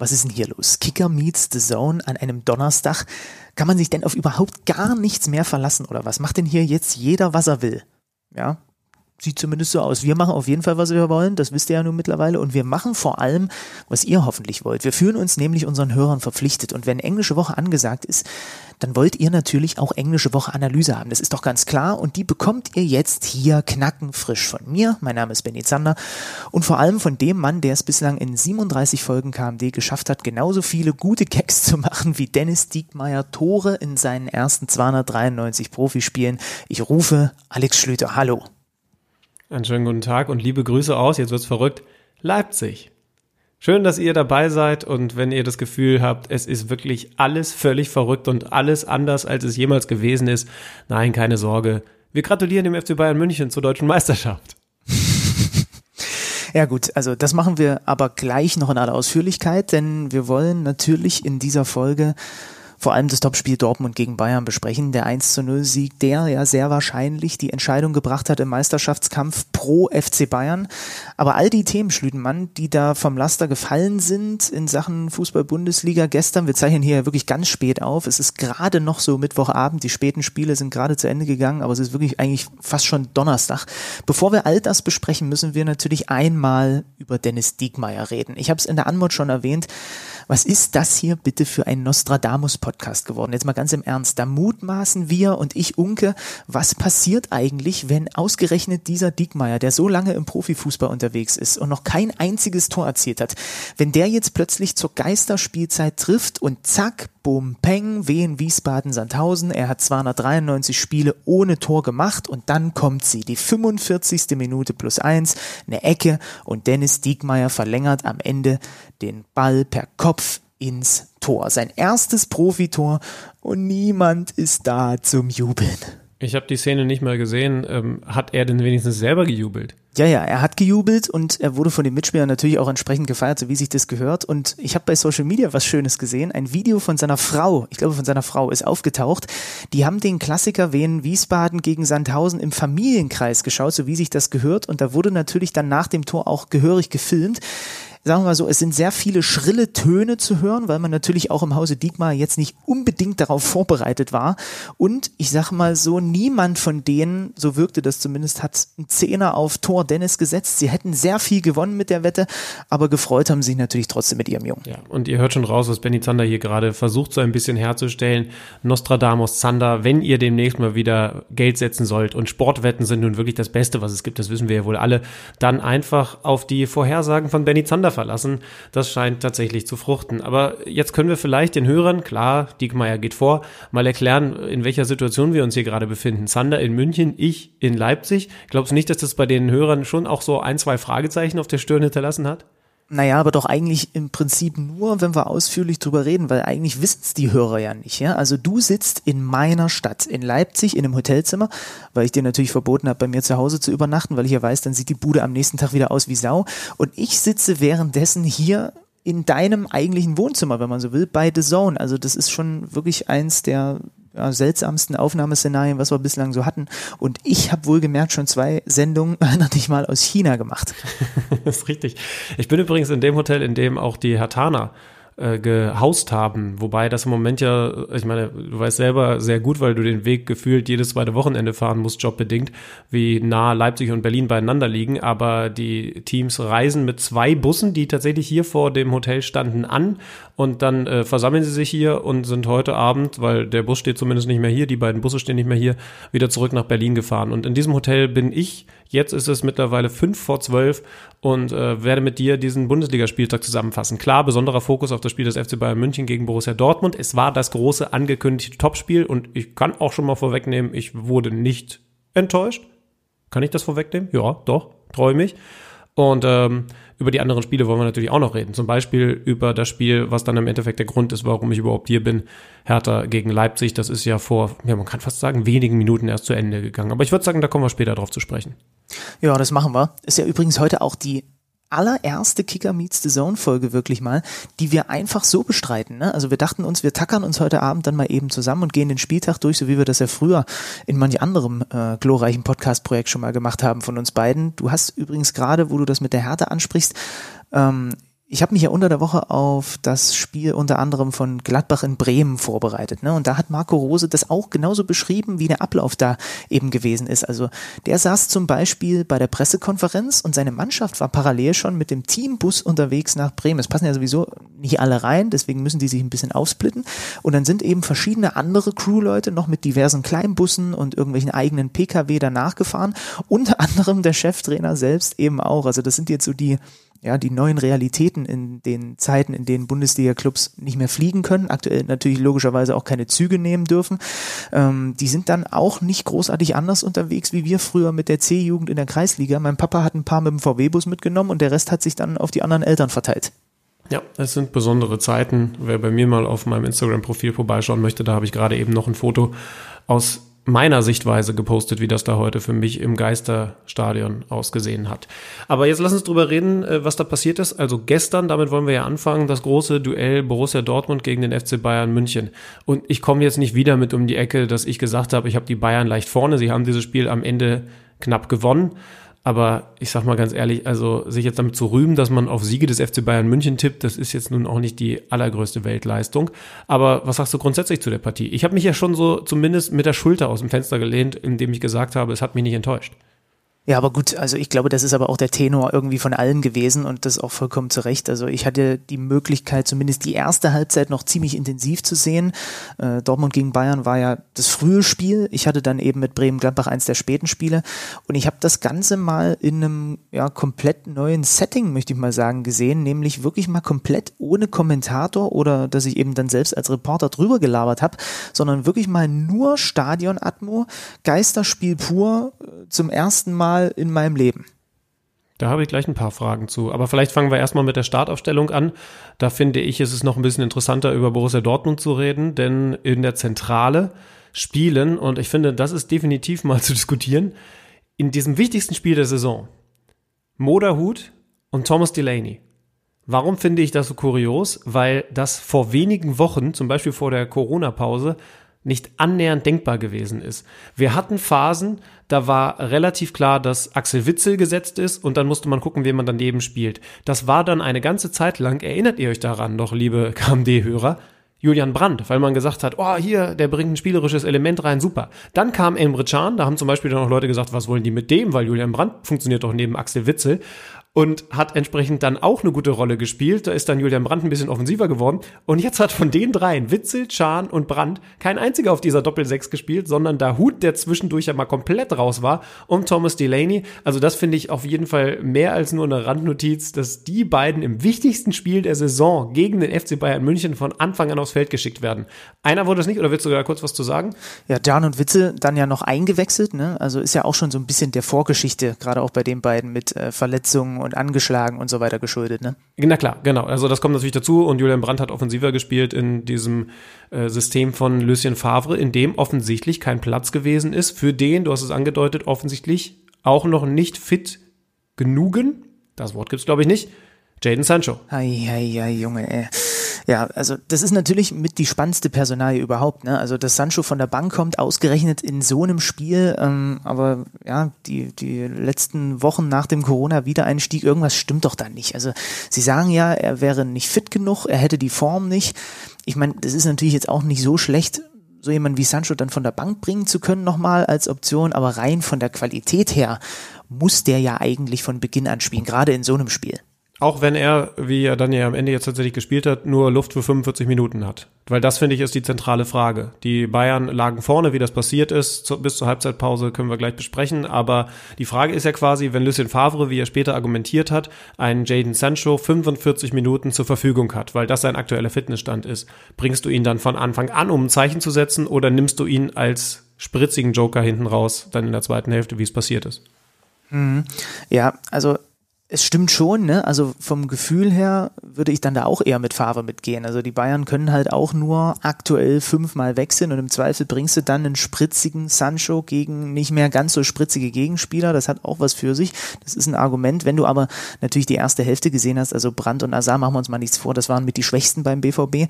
was ist denn hier los? Kicker meets the Zone an einem Donnerstag. Kann man sich denn auf überhaupt gar nichts mehr verlassen oder was? Macht denn hier jetzt jeder, was er will? Ja, sieht zumindest so aus. Wir machen auf jeden Fall, was wir wollen, das wisst ihr ja nun mittlerweile. Und wir machen vor allem, was ihr hoffentlich wollt. Wir fühlen uns nämlich unseren Hörern verpflichtet. Und wenn englische Woche angesagt ist, dann wollt ihr natürlich auch englische Woche Analyse haben. Das ist doch ganz klar. Und die bekommt ihr jetzt hier knackenfrisch von mir. Mein Name ist Benny Zander. Und vor allem von dem Mann, der es bislang in 37 Folgen KMD geschafft hat, genauso viele gute Gags zu machen wie Dennis Diekmeyer Tore in seinen ersten 293 Profispielen. Ich rufe Alex Schlüter. Hallo. Einen schönen guten Tag und liebe Grüße aus, jetzt wird's verrückt, Leipzig. Schön, dass ihr dabei seid und wenn ihr das Gefühl habt, es ist wirklich alles völlig verrückt und alles anders, als es jemals gewesen ist, nein, keine Sorge. Wir gratulieren dem FC Bayern München zur deutschen Meisterschaft. Ja gut, also das machen wir aber gleich noch in aller Ausführlichkeit, denn wir wollen natürlich in dieser Folge vor allem das Topspiel Dortmund gegen Bayern besprechen. Der 1 zu 0 Sieg, der ja sehr wahrscheinlich die Entscheidung gebracht hat im Meisterschaftskampf pro FC Bayern. Aber all die Themen, Schlüdenmann, die da vom Laster gefallen sind in Sachen Fußball-Bundesliga gestern, wir zeichnen hier wirklich ganz spät auf. Es ist gerade noch so Mittwochabend, die späten Spiele sind gerade zu Ende gegangen, aber es ist wirklich eigentlich fast schon Donnerstag. Bevor wir all das besprechen, müssen wir natürlich einmal über Dennis Diekmeyer reden. Ich habe es in der Anmut schon erwähnt. Was ist das hier bitte für ein Nostradamus-Podcast geworden? Jetzt mal ganz im Ernst. Da mutmaßen wir und ich Unke, was passiert eigentlich, wenn ausgerechnet dieser Diekmeyer, der so lange im Profifußball unterwegs ist und noch kein einziges Tor erzielt hat, wenn der jetzt plötzlich zur Geisterspielzeit trifft und zack, bum, peng, Wien, Wiesbaden, Sandhausen, er hat 293 Spiele ohne Tor gemacht und dann kommt sie, die 45. Minute plus eins, eine Ecke und Dennis Diekmeyer verlängert am Ende den Ball per Kopf ins Tor. Sein erstes Profitor und niemand ist da zum Jubeln. Ich habe die Szene nicht mal gesehen. Ähm, hat er denn wenigstens selber gejubelt? Ja, ja, er hat gejubelt und er wurde von den Mitspielern natürlich auch entsprechend gefeiert, so wie sich das gehört. Und ich habe bei Social Media was Schönes gesehen. Ein Video von seiner Frau, ich glaube von seiner Frau, ist aufgetaucht. Die haben den Klassiker Wien Wiesbaden gegen Sandhausen im Familienkreis geschaut, so wie sich das gehört. Und da wurde natürlich dann nach dem Tor auch gehörig gefilmt sagen wir mal so, es sind sehr viele schrille Töne zu hören, weil man natürlich auch im Hause Diekmar jetzt nicht unbedingt darauf vorbereitet war. Und ich sage mal so, niemand von denen, so wirkte das zumindest, hat einen Zehner auf Tor Dennis gesetzt. Sie hätten sehr viel gewonnen mit der Wette, aber gefreut haben sich natürlich trotzdem mit ihrem Jungen. Ja, und ihr hört schon raus, was Benny Zander hier gerade versucht, so ein bisschen herzustellen. Nostradamus Zander, wenn ihr demnächst mal wieder Geld setzen sollt und Sportwetten sind nun wirklich das Beste, was es gibt, das wissen wir ja wohl alle, dann einfach auf die Vorhersagen von Benny Zander Sender verlassen. Das scheint tatsächlich zu fruchten. Aber jetzt können wir vielleicht den Hörern, klar, Diekmeyer geht vor, mal erklären, in welcher Situation wir uns hier gerade befinden. Zander in München, ich in Leipzig. Glaubst du nicht, dass das bei den Hörern schon auch so ein, zwei Fragezeichen auf der Stirn hinterlassen hat? Naja, aber doch eigentlich im Prinzip nur, wenn wir ausführlich drüber reden, weil eigentlich wissen es die Hörer ja nicht. Ja? Also du sitzt in meiner Stadt, in Leipzig, in einem Hotelzimmer, weil ich dir natürlich verboten habe, bei mir zu Hause zu übernachten, weil ich ja weiß, dann sieht die Bude am nächsten Tag wieder aus wie Sau. Und ich sitze währenddessen hier in deinem eigentlichen Wohnzimmer, wenn man so will, bei The Zone. Also das ist schon wirklich eins der ja, seltsamsten Aufnahmeszenarien, was wir bislang so hatten. Und ich habe wohlgemerkt schon zwei Sendungen, erinnere dich mal, aus China gemacht. das ist richtig. Ich bin übrigens in dem Hotel, in dem auch die Hatana äh, gehaust haben. Wobei das im Moment ja, ich meine, du weißt selber sehr gut, weil du den Weg gefühlt jedes zweite Wochenende fahren musst, jobbedingt, wie nah Leipzig und Berlin beieinander liegen. Aber die Teams reisen mit zwei Bussen, die tatsächlich hier vor dem Hotel standen, an und dann äh, versammeln sie sich hier und sind heute Abend, weil der Bus steht zumindest nicht mehr hier, die beiden Busse stehen nicht mehr hier, wieder zurück nach Berlin gefahren. Und in diesem Hotel bin ich, jetzt ist es mittlerweile fünf vor zwölf und äh, werde mit dir diesen Bundesligaspieltag zusammenfassen. Klar, besonderer Fokus auf das Spiel des FC Bayern München gegen Borussia Dortmund. Es war das große angekündigte Topspiel und ich kann auch schon mal vorwegnehmen, ich wurde nicht enttäuscht. Kann ich das vorwegnehmen? Ja, doch, freue mich. Und ähm, über die anderen Spiele wollen wir natürlich auch noch reden. Zum Beispiel über das Spiel, was dann im Endeffekt der Grund ist, warum ich überhaupt hier bin. Hertha gegen Leipzig. Das ist ja vor, ja, man kann fast sagen, wenigen Minuten erst zu Ende gegangen. Aber ich würde sagen, da kommen wir später drauf zu sprechen. Ja, das machen wir. Ist ja übrigens heute auch die allererste Kicker Meets the Zone Folge wirklich mal, die wir einfach so bestreiten. Ne? Also wir dachten uns, wir tackern uns heute Abend dann mal eben zusammen und gehen den Spieltag durch, so wie wir das ja früher in manch anderem äh, glorreichen Podcast-Projekt schon mal gemacht haben von uns beiden. Du hast übrigens gerade, wo du das mit der Härte ansprichst, ähm, ich habe mich ja unter der Woche auf das Spiel unter anderem von Gladbach in Bremen vorbereitet. Ne? Und da hat Marco Rose das auch genauso beschrieben, wie der Ablauf da eben gewesen ist. Also der saß zum Beispiel bei der Pressekonferenz und seine Mannschaft war parallel schon mit dem Teambus unterwegs nach Bremen. Es passen ja sowieso nicht alle rein, deswegen müssen die sich ein bisschen aufsplitten. Und dann sind eben verschiedene andere Crewleute noch mit diversen Kleinbussen und irgendwelchen eigenen Pkw danach gefahren. Unter anderem der Cheftrainer selbst eben auch. Also das sind jetzt so die ja, die neuen Realitäten in den Zeiten, in denen Bundesliga-Clubs nicht mehr fliegen können, aktuell natürlich logischerweise auch keine Züge nehmen dürfen, ähm, die sind dann auch nicht großartig anders unterwegs wie wir früher mit der C-Jugend in der Kreisliga. Mein Papa hat ein paar mit dem VW-Bus mitgenommen und der Rest hat sich dann auf die anderen Eltern verteilt. Ja, es sind besondere Zeiten. Wer bei mir mal auf meinem Instagram-Profil vorbeischauen möchte, da habe ich gerade eben noch ein Foto aus meiner Sichtweise gepostet, wie das da heute für mich im Geisterstadion ausgesehen hat. Aber jetzt lass uns drüber reden, äh, was da passiert ist. Also gestern, damit wollen wir ja anfangen, das große Duell Borussia Dortmund gegen den FC Bayern München. Und ich komme jetzt nicht wieder mit um die Ecke, dass ich gesagt habe, ich habe die Bayern leicht vorne. Sie haben dieses Spiel am Ende knapp gewonnen. Aber ich sag mal ganz ehrlich, also sich jetzt damit zu rühmen, dass man auf Siege des FC Bayern München tippt, das ist jetzt nun auch nicht die allergrößte Weltleistung. Aber was sagst du grundsätzlich zu der Partie? Ich habe mich ja schon so zumindest mit der Schulter aus dem Fenster gelehnt, indem ich gesagt habe, es hat mich nicht enttäuscht. Ja, aber gut, also ich glaube, das ist aber auch der Tenor irgendwie von allen gewesen und das auch vollkommen zu Recht. Also ich hatte die Möglichkeit, zumindest die erste Halbzeit noch ziemlich intensiv zu sehen. Äh, Dortmund gegen Bayern war ja das frühe Spiel. Ich hatte dann eben mit Bremen-Gladbach eins der späten Spiele und ich habe das Ganze mal in einem ja komplett neuen Setting, möchte ich mal sagen, gesehen, nämlich wirklich mal komplett ohne Kommentator oder dass ich eben dann selbst als Reporter drüber gelabert habe, sondern wirklich mal nur Stadion-Atmo, Geisterspiel pur, äh, zum ersten Mal Mal in meinem Leben? Da habe ich gleich ein paar Fragen zu. Aber vielleicht fangen wir erstmal mit der Startaufstellung an. Da finde ich, ist es noch ein bisschen interessanter, über Borussia Dortmund zu reden, denn in der Zentrale spielen, und ich finde, das ist definitiv mal zu diskutieren, in diesem wichtigsten Spiel der Saison, Moderhut und Thomas Delaney. Warum finde ich das so kurios? Weil das vor wenigen Wochen, zum Beispiel vor der Corona-Pause, nicht annähernd denkbar gewesen ist. Wir hatten Phasen, da war relativ klar, dass Axel Witzel gesetzt ist und dann musste man gucken, wen man daneben spielt. Das war dann eine ganze Zeit lang, erinnert ihr euch daran noch, liebe KMD-Hörer, Julian Brandt, weil man gesagt hat, oh, hier, der bringt ein spielerisches Element rein, super. Dann kam Emre Can, da haben zum Beispiel dann auch Leute gesagt, was wollen die mit dem, weil Julian Brandt funktioniert doch neben Axel Witzel und hat entsprechend dann auch eine gute Rolle gespielt. Da ist dann Julian Brandt ein bisschen offensiver geworden. Und jetzt hat von den dreien, Witzel, Chan und Brandt, kein einziger auf dieser Doppel-6 gespielt, sondern da Hut, der zwischendurch ja mal komplett raus war, und Thomas Delaney. Also das finde ich auf jeden Fall mehr als nur eine Randnotiz, dass die beiden im wichtigsten Spiel der Saison gegen den FC Bayern München von Anfang an aufs Feld geschickt werden. Einer wurde es nicht, oder willst du da kurz was zu sagen? Ja, Jan und Witzel dann ja noch eingewechselt, ne? Also ist ja auch schon so ein bisschen der Vorgeschichte, gerade auch bei den beiden mit äh, Verletzungen und angeschlagen und so weiter geschuldet, ne? Na klar, genau. Also das kommt natürlich dazu und Julian Brandt hat offensiver gespielt in diesem äh, System von Lucien Favre, in dem offensichtlich kein Platz gewesen ist für den, du hast es angedeutet, offensichtlich auch noch nicht fit genugen, das Wort gibt's glaube ich nicht, Jaden Sancho. Ei, ei, ei, Junge, ey. Ja, also das ist natürlich mit die spannendste Personalie überhaupt. Ne? Also dass Sancho von der Bank kommt, ausgerechnet in so einem Spiel, ähm, aber ja, die, die letzten Wochen nach dem Corona-Wiedereinstieg, irgendwas stimmt doch da nicht. Also sie sagen ja, er wäre nicht fit genug, er hätte die Form nicht. Ich meine, das ist natürlich jetzt auch nicht so schlecht, so jemand wie Sancho dann von der Bank bringen zu können nochmal als Option, aber rein von der Qualität her muss der ja eigentlich von Beginn an spielen, gerade in so einem Spiel. Auch wenn er, wie er dann ja am Ende jetzt tatsächlich gespielt hat, nur Luft für 45 Minuten hat. Weil das, finde ich, ist die zentrale Frage. Die Bayern lagen vorne, wie das passiert ist, zu, bis zur Halbzeitpause können wir gleich besprechen. Aber die Frage ist ja quasi, wenn Lucien Favre, wie er später argumentiert hat, einen Jaden Sancho 45 Minuten zur Verfügung hat, weil das sein aktueller Fitnessstand ist, bringst du ihn dann von Anfang an, um ein Zeichen zu setzen, oder nimmst du ihn als spritzigen Joker hinten raus, dann in der zweiten Hälfte, wie es passiert ist? Mhm. Ja, also es stimmt schon, ne? Also vom Gefühl her würde ich dann da auch eher mit Favre mitgehen. Also die Bayern können halt auch nur aktuell fünfmal wechseln und im Zweifel bringst du dann einen spritzigen Sancho gegen nicht mehr ganz so spritzige Gegenspieler. Das hat auch was für sich. Das ist ein Argument. Wenn du aber natürlich die erste Hälfte gesehen hast, also Brandt und Azar, machen wir uns mal nichts vor, das waren mit die Schwächsten beim BVB.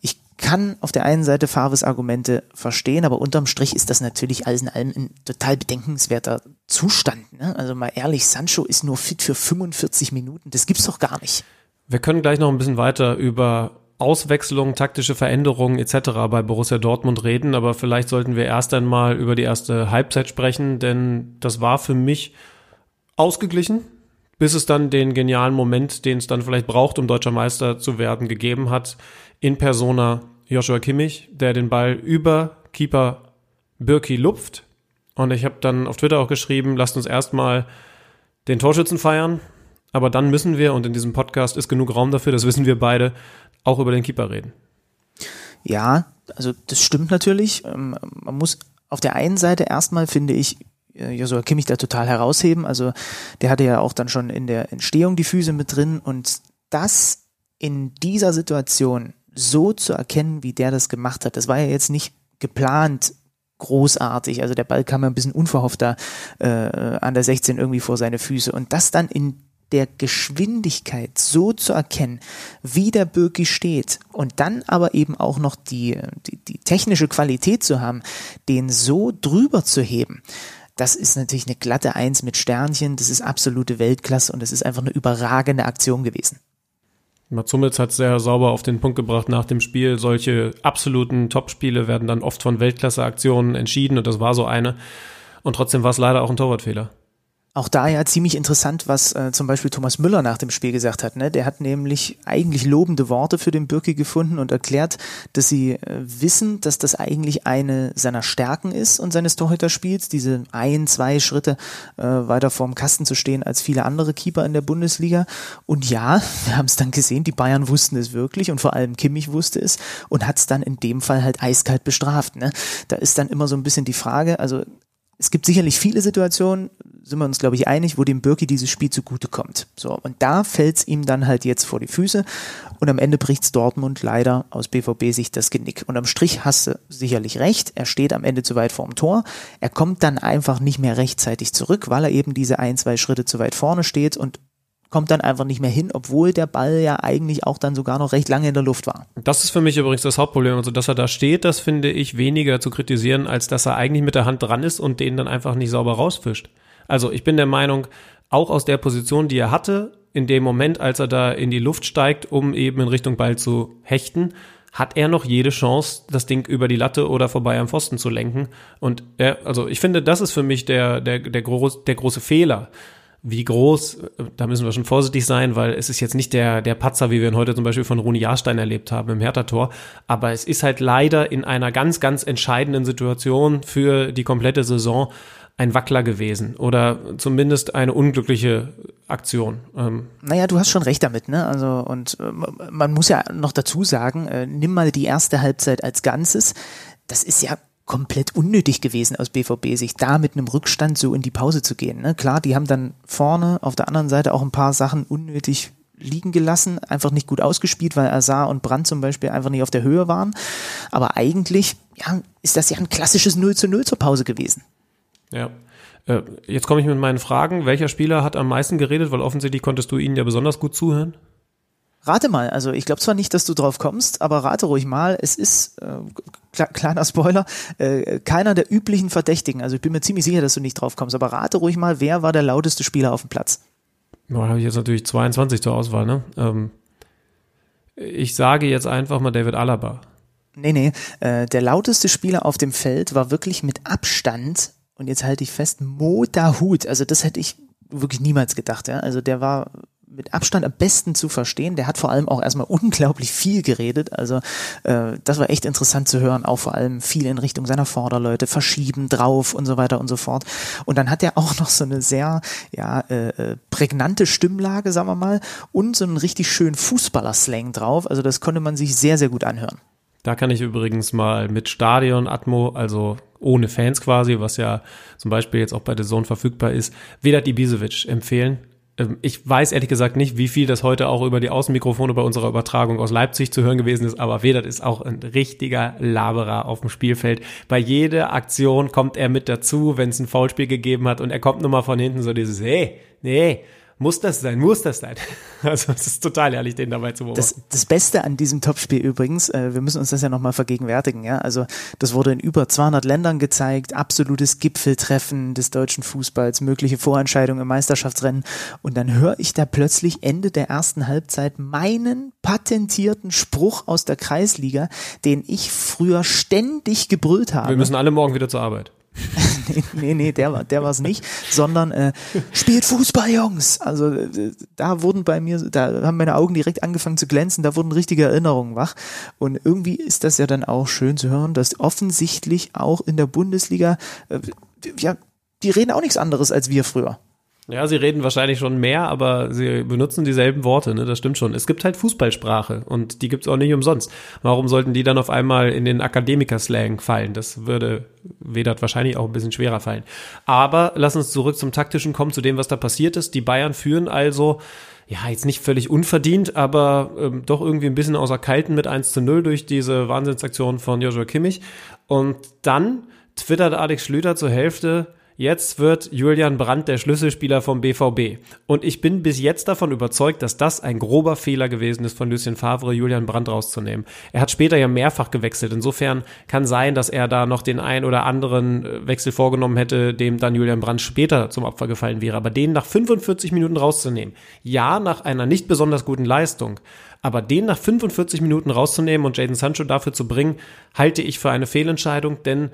Ich kann auf der einen Seite Favres Argumente verstehen, aber unterm Strich ist das natürlich alles in allem ein total bedenkenswerter Zustand. Ne? Also mal ehrlich, Sancho ist nur fit für 45 Minuten. Das gibt's doch gar nicht. Wir können gleich noch ein bisschen weiter über Auswechslungen, taktische Veränderungen etc. bei Borussia Dortmund reden, aber vielleicht sollten wir erst einmal über die erste Halbzeit sprechen, denn das war für mich ausgeglichen, bis es dann den genialen Moment, den es dann vielleicht braucht, um deutscher Meister zu werden, gegeben hat in Persona Joshua Kimmich, der den Ball über Keeper Birki lupft. Und ich habe dann auf Twitter auch geschrieben, lasst uns erstmal den Torschützen feiern, aber dann müssen wir, und in diesem Podcast ist genug Raum dafür, das wissen wir beide, auch über den Keeper reden. Ja, also das stimmt natürlich. Ähm, man muss auf der einen Seite erstmal, finde ich, äh, Joshua Kimmich da total herausheben. Also der hatte ja auch dann schon in der Entstehung die Füße mit drin und das in dieser Situation so zu erkennen, wie der das gemacht hat. Das war ja jetzt nicht geplant großartig. Also der Ball kam ja ein bisschen unverhofft da äh, an der 16 irgendwie vor seine Füße. Und das dann in der Geschwindigkeit so zu erkennen, wie der Birki steht und dann aber eben auch noch die, die, die technische Qualität zu haben, den so drüber zu heben, das ist natürlich eine glatte Eins mit Sternchen, das ist absolute Weltklasse und das ist einfach eine überragende Aktion gewesen. Mats Hummels hat sehr sauber auf den Punkt gebracht nach dem Spiel. Solche absoluten Topspiele werden dann oft von Weltklasse-Aktionen entschieden und das war so eine. Und trotzdem war es leider auch ein Torwartfehler. Auch da ja ziemlich interessant, was äh, zum Beispiel Thomas Müller nach dem Spiel gesagt hat. Ne? Der hat nämlich eigentlich lobende Worte für den Birki gefunden und erklärt, dass sie äh, wissen, dass das eigentlich eine seiner Stärken ist und seines Torhüterspiels, diese ein, zwei Schritte äh, weiter vorm Kasten zu stehen als viele andere Keeper in der Bundesliga. Und ja, wir haben es dann gesehen, die Bayern wussten es wirklich und vor allem Kimmich wusste es und hat es dann in dem Fall halt eiskalt bestraft. Ne? Da ist dann immer so ein bisschen die Frage, also es gibt sicherlich viele Situationen, sind wir uns, glaube ich, einig, wo dem Birki dieses Spiel zugutekommt. So, und da fällt es ihm dann halt jetzt vor die Füße und am Ende bricht's Dortmund leider aus BVB-Sicht das Genick. Und am Strich hast du sicherlich recht, er steht am Ende zu weit vorm Tor, er kommt dann einfach nicht mehr rechtzeitig zurück, weil er eben diese ein, zwei Schritte zu weit vorne steht und kommt dann einfach nicht mehr hin, obwohl der Ball ja eigentlich auch dann sogar noch recht lange in der Luft war. Das ist für mich übrigens das Hauptproblem. Also, dass er da steht, das finde ich weniger zu kritisieren, als dass er eigentlich mit der Hand dran ist und den dann einfach nicht sauber rausfischt. Also, ich bin der Meinung, auch aus der Position, die er hatte, in dem Moment, als er da in die Luft steigt, um eben in Richtung Ball zu hechten, hat er noch jede Chance, das Ding über die Latte oder vorbei am Pfosten zu lenken. Und er, also ich finde, das ist für mich der, der, der, groß, der große Fehler wie groß, da müssen wir schon vorsichtig sein, weil es ist jetzt nicht der, der Patzer, wie wir ihn heute zum Beispiel von Runi Jahrstein erlebt haben im Hertha-Tor, aber es ist halt leider in einer ganz, ganz entscheidenden Situation für die komplette Saison ein Wackler gewesen oder zumindest eine unglückliche Aktion. Ähm. Naja, du hast schon recht damit, ne? Also und äh, man muss ja noch dazu sagen, äh, nimm mal die erste Halbzeit als Ganzes. Das ist ja komplett unnötig gewesen aus BVB-Sicht, da mit einem Rückstand so in die Pause zu gehen. Ne? Klar, die haben dann vorne auf der anderen Seite auch ein paar Sachen unnötig liegen gelassen, einfach nicht gut ausgespielt, weil Azar und Brandt zum Beispiel einfach nicht auf der Höhe waren. Aber eigentlich ja, ist das ja ein klassisches 0 zu 0 zur Pause gewesen. Ja. Äh, jetzt komme ich mit meinen Fragen. Welcher Spieler hat am meisten geredet? Weil offensichtlich konntest du ihnen ja besonders gut zuhören. Rate mal, also ich glaube zwar nicht, dass du drauf kommst, aber rate ruhig mal, es ist, äh, kleiner Spoiler, äh, keiner der üblichen Verdächtigen. Also ich bin mir ziemlich sicher, dass du nicht drauf kommst, aber rate ruhig mal, wer war der lauteste Spieler auf dem Platz? Da habe ich jetzt natürlich 22 zur Auswahl, ne? Ähm, ich sage jetzt einfach mal David Alaba. Nee, nee, äh, der lauteste Spieler auf dem Feld war wirklich mit Abstand, und jetzt halte ich fest, Mo Dahut. Also das hätte ich wirklich niemals gedacht, ja. Also der war mit Abstand am besten zu verstehen. Der hat vor allem auch erstmal unglaublich viel geredet. Also äh, das war echt interessant zu hören. Auch vor allem viel in Richtung seiner Vorderleute, verschieben, drauf und so weiter und so fort. Und dann hat er auch noch so eine sehr ja, äh, äh prägnante Stimmlage, sagen wir mal, und so einen richtig schönen Fußballer-Slang drauf. Also das konnte man sich sehr, sehr gut anhören. Da kann ich übrigens mal mit Stadion Atmo, also ohne Fans quasi, was ja zum Beispiel jetzt auch bei der Zone verfügbar ist, Vedat Ibisevic empfehlen ich weiß ehrlich gesagt nicht, wie viel das heute auch über die Außenmikrofone bei unserer Übertragung aus Leipzig zu hören gewesen ist, aber Vedat ist auch ein richtiger Laberer auf dem Spielfeld. Bei jeder Aktion kommt er mit dazu, wenn es ein Foulspiel gegeben hat und er kommt nur mal von hinten so dieses, hey, nee, muss das sein? Muss das sein? Also es ist total ehrlich, den dabei zu beobachten. Das, das Beste an diesem Topspiel übrigens, äh, wir müssen uns das ja nochmal vergegenwärtigen, ja. Also das wurde in über 200 Ländern gezeigt, absolutes Gipfeltreffen des deutschen Fußballs, mögliche Vorentscheidungen im Meisterschaftsrennen. Und dann höre ich da plötzlich Ende der ersten Halbzeit meinen patentierten Spruch aus der Kreisliga, den ich früher ständig gebrüllt habe. Wir müssen alle morgen wieder zur Arbeit. nee, nee, der war der war's nicht, sondern äh, spielt Fußball, Jungs. Also äh, da wurden bei mir, da haben meine Augen direkt angefangen zu glänzen, da wurden richtige Erinnerungen wach. Und irgendwie ist das ja dann auch schön zu hören, dass offensichtlich auch in der Bundesliga, äh, ja, die reden auch nichts anderes als wir früher. Ja, sie reden wahrscheinlich schon mehr, aber sie benutzen dieselben Worte, ne? Das stimmt schon. Es gibt halt Fußballsprache und die gibt's auch nicht umsonst. Warum sollten die dann auf einmal in den Akademiker-Slang fallen? Das würde Vedat wahrscheinlich auch ein bisschen schwerer fallen. Aber lass uns zurück zum Taktischen kommen, zu dem, was da passiert ist. Die Bayern führen also ja, jetzt nicht völlig unverdient, aber ähm, doch irgendwie ein bisschen außer Kalten mit 1 zu 0 durch diese Wahnsinnsaktion von Joshua Kimmich. Und dann twittert Alex Schlüter zur Hälfte, Jetzt wird Julian Brandt der Schlüsselspieler vom BVB. Und ich bin bis jetzt davon überzeugt, dass das ein grober Fehler gewesen ist von Lucien Favre, Julian Brandt rauszunehmen. Er hat später ja mehrfach gewechselt. Insofern kann sein, dass er da noch den ein oder anderen äh, Wechsel vorgenommen hätte, dem dann Julian Brandt später zum Opfer gefallen wäre. Aber den nach 45 Minuten rauszunehmen, ja, nach einer nicht besonders guten Leistung, aber den nach 45 Minuten rauszunehmen und Jaden Sancho dafür zu bringen, halte ich für eine Fehlentscheidung, denn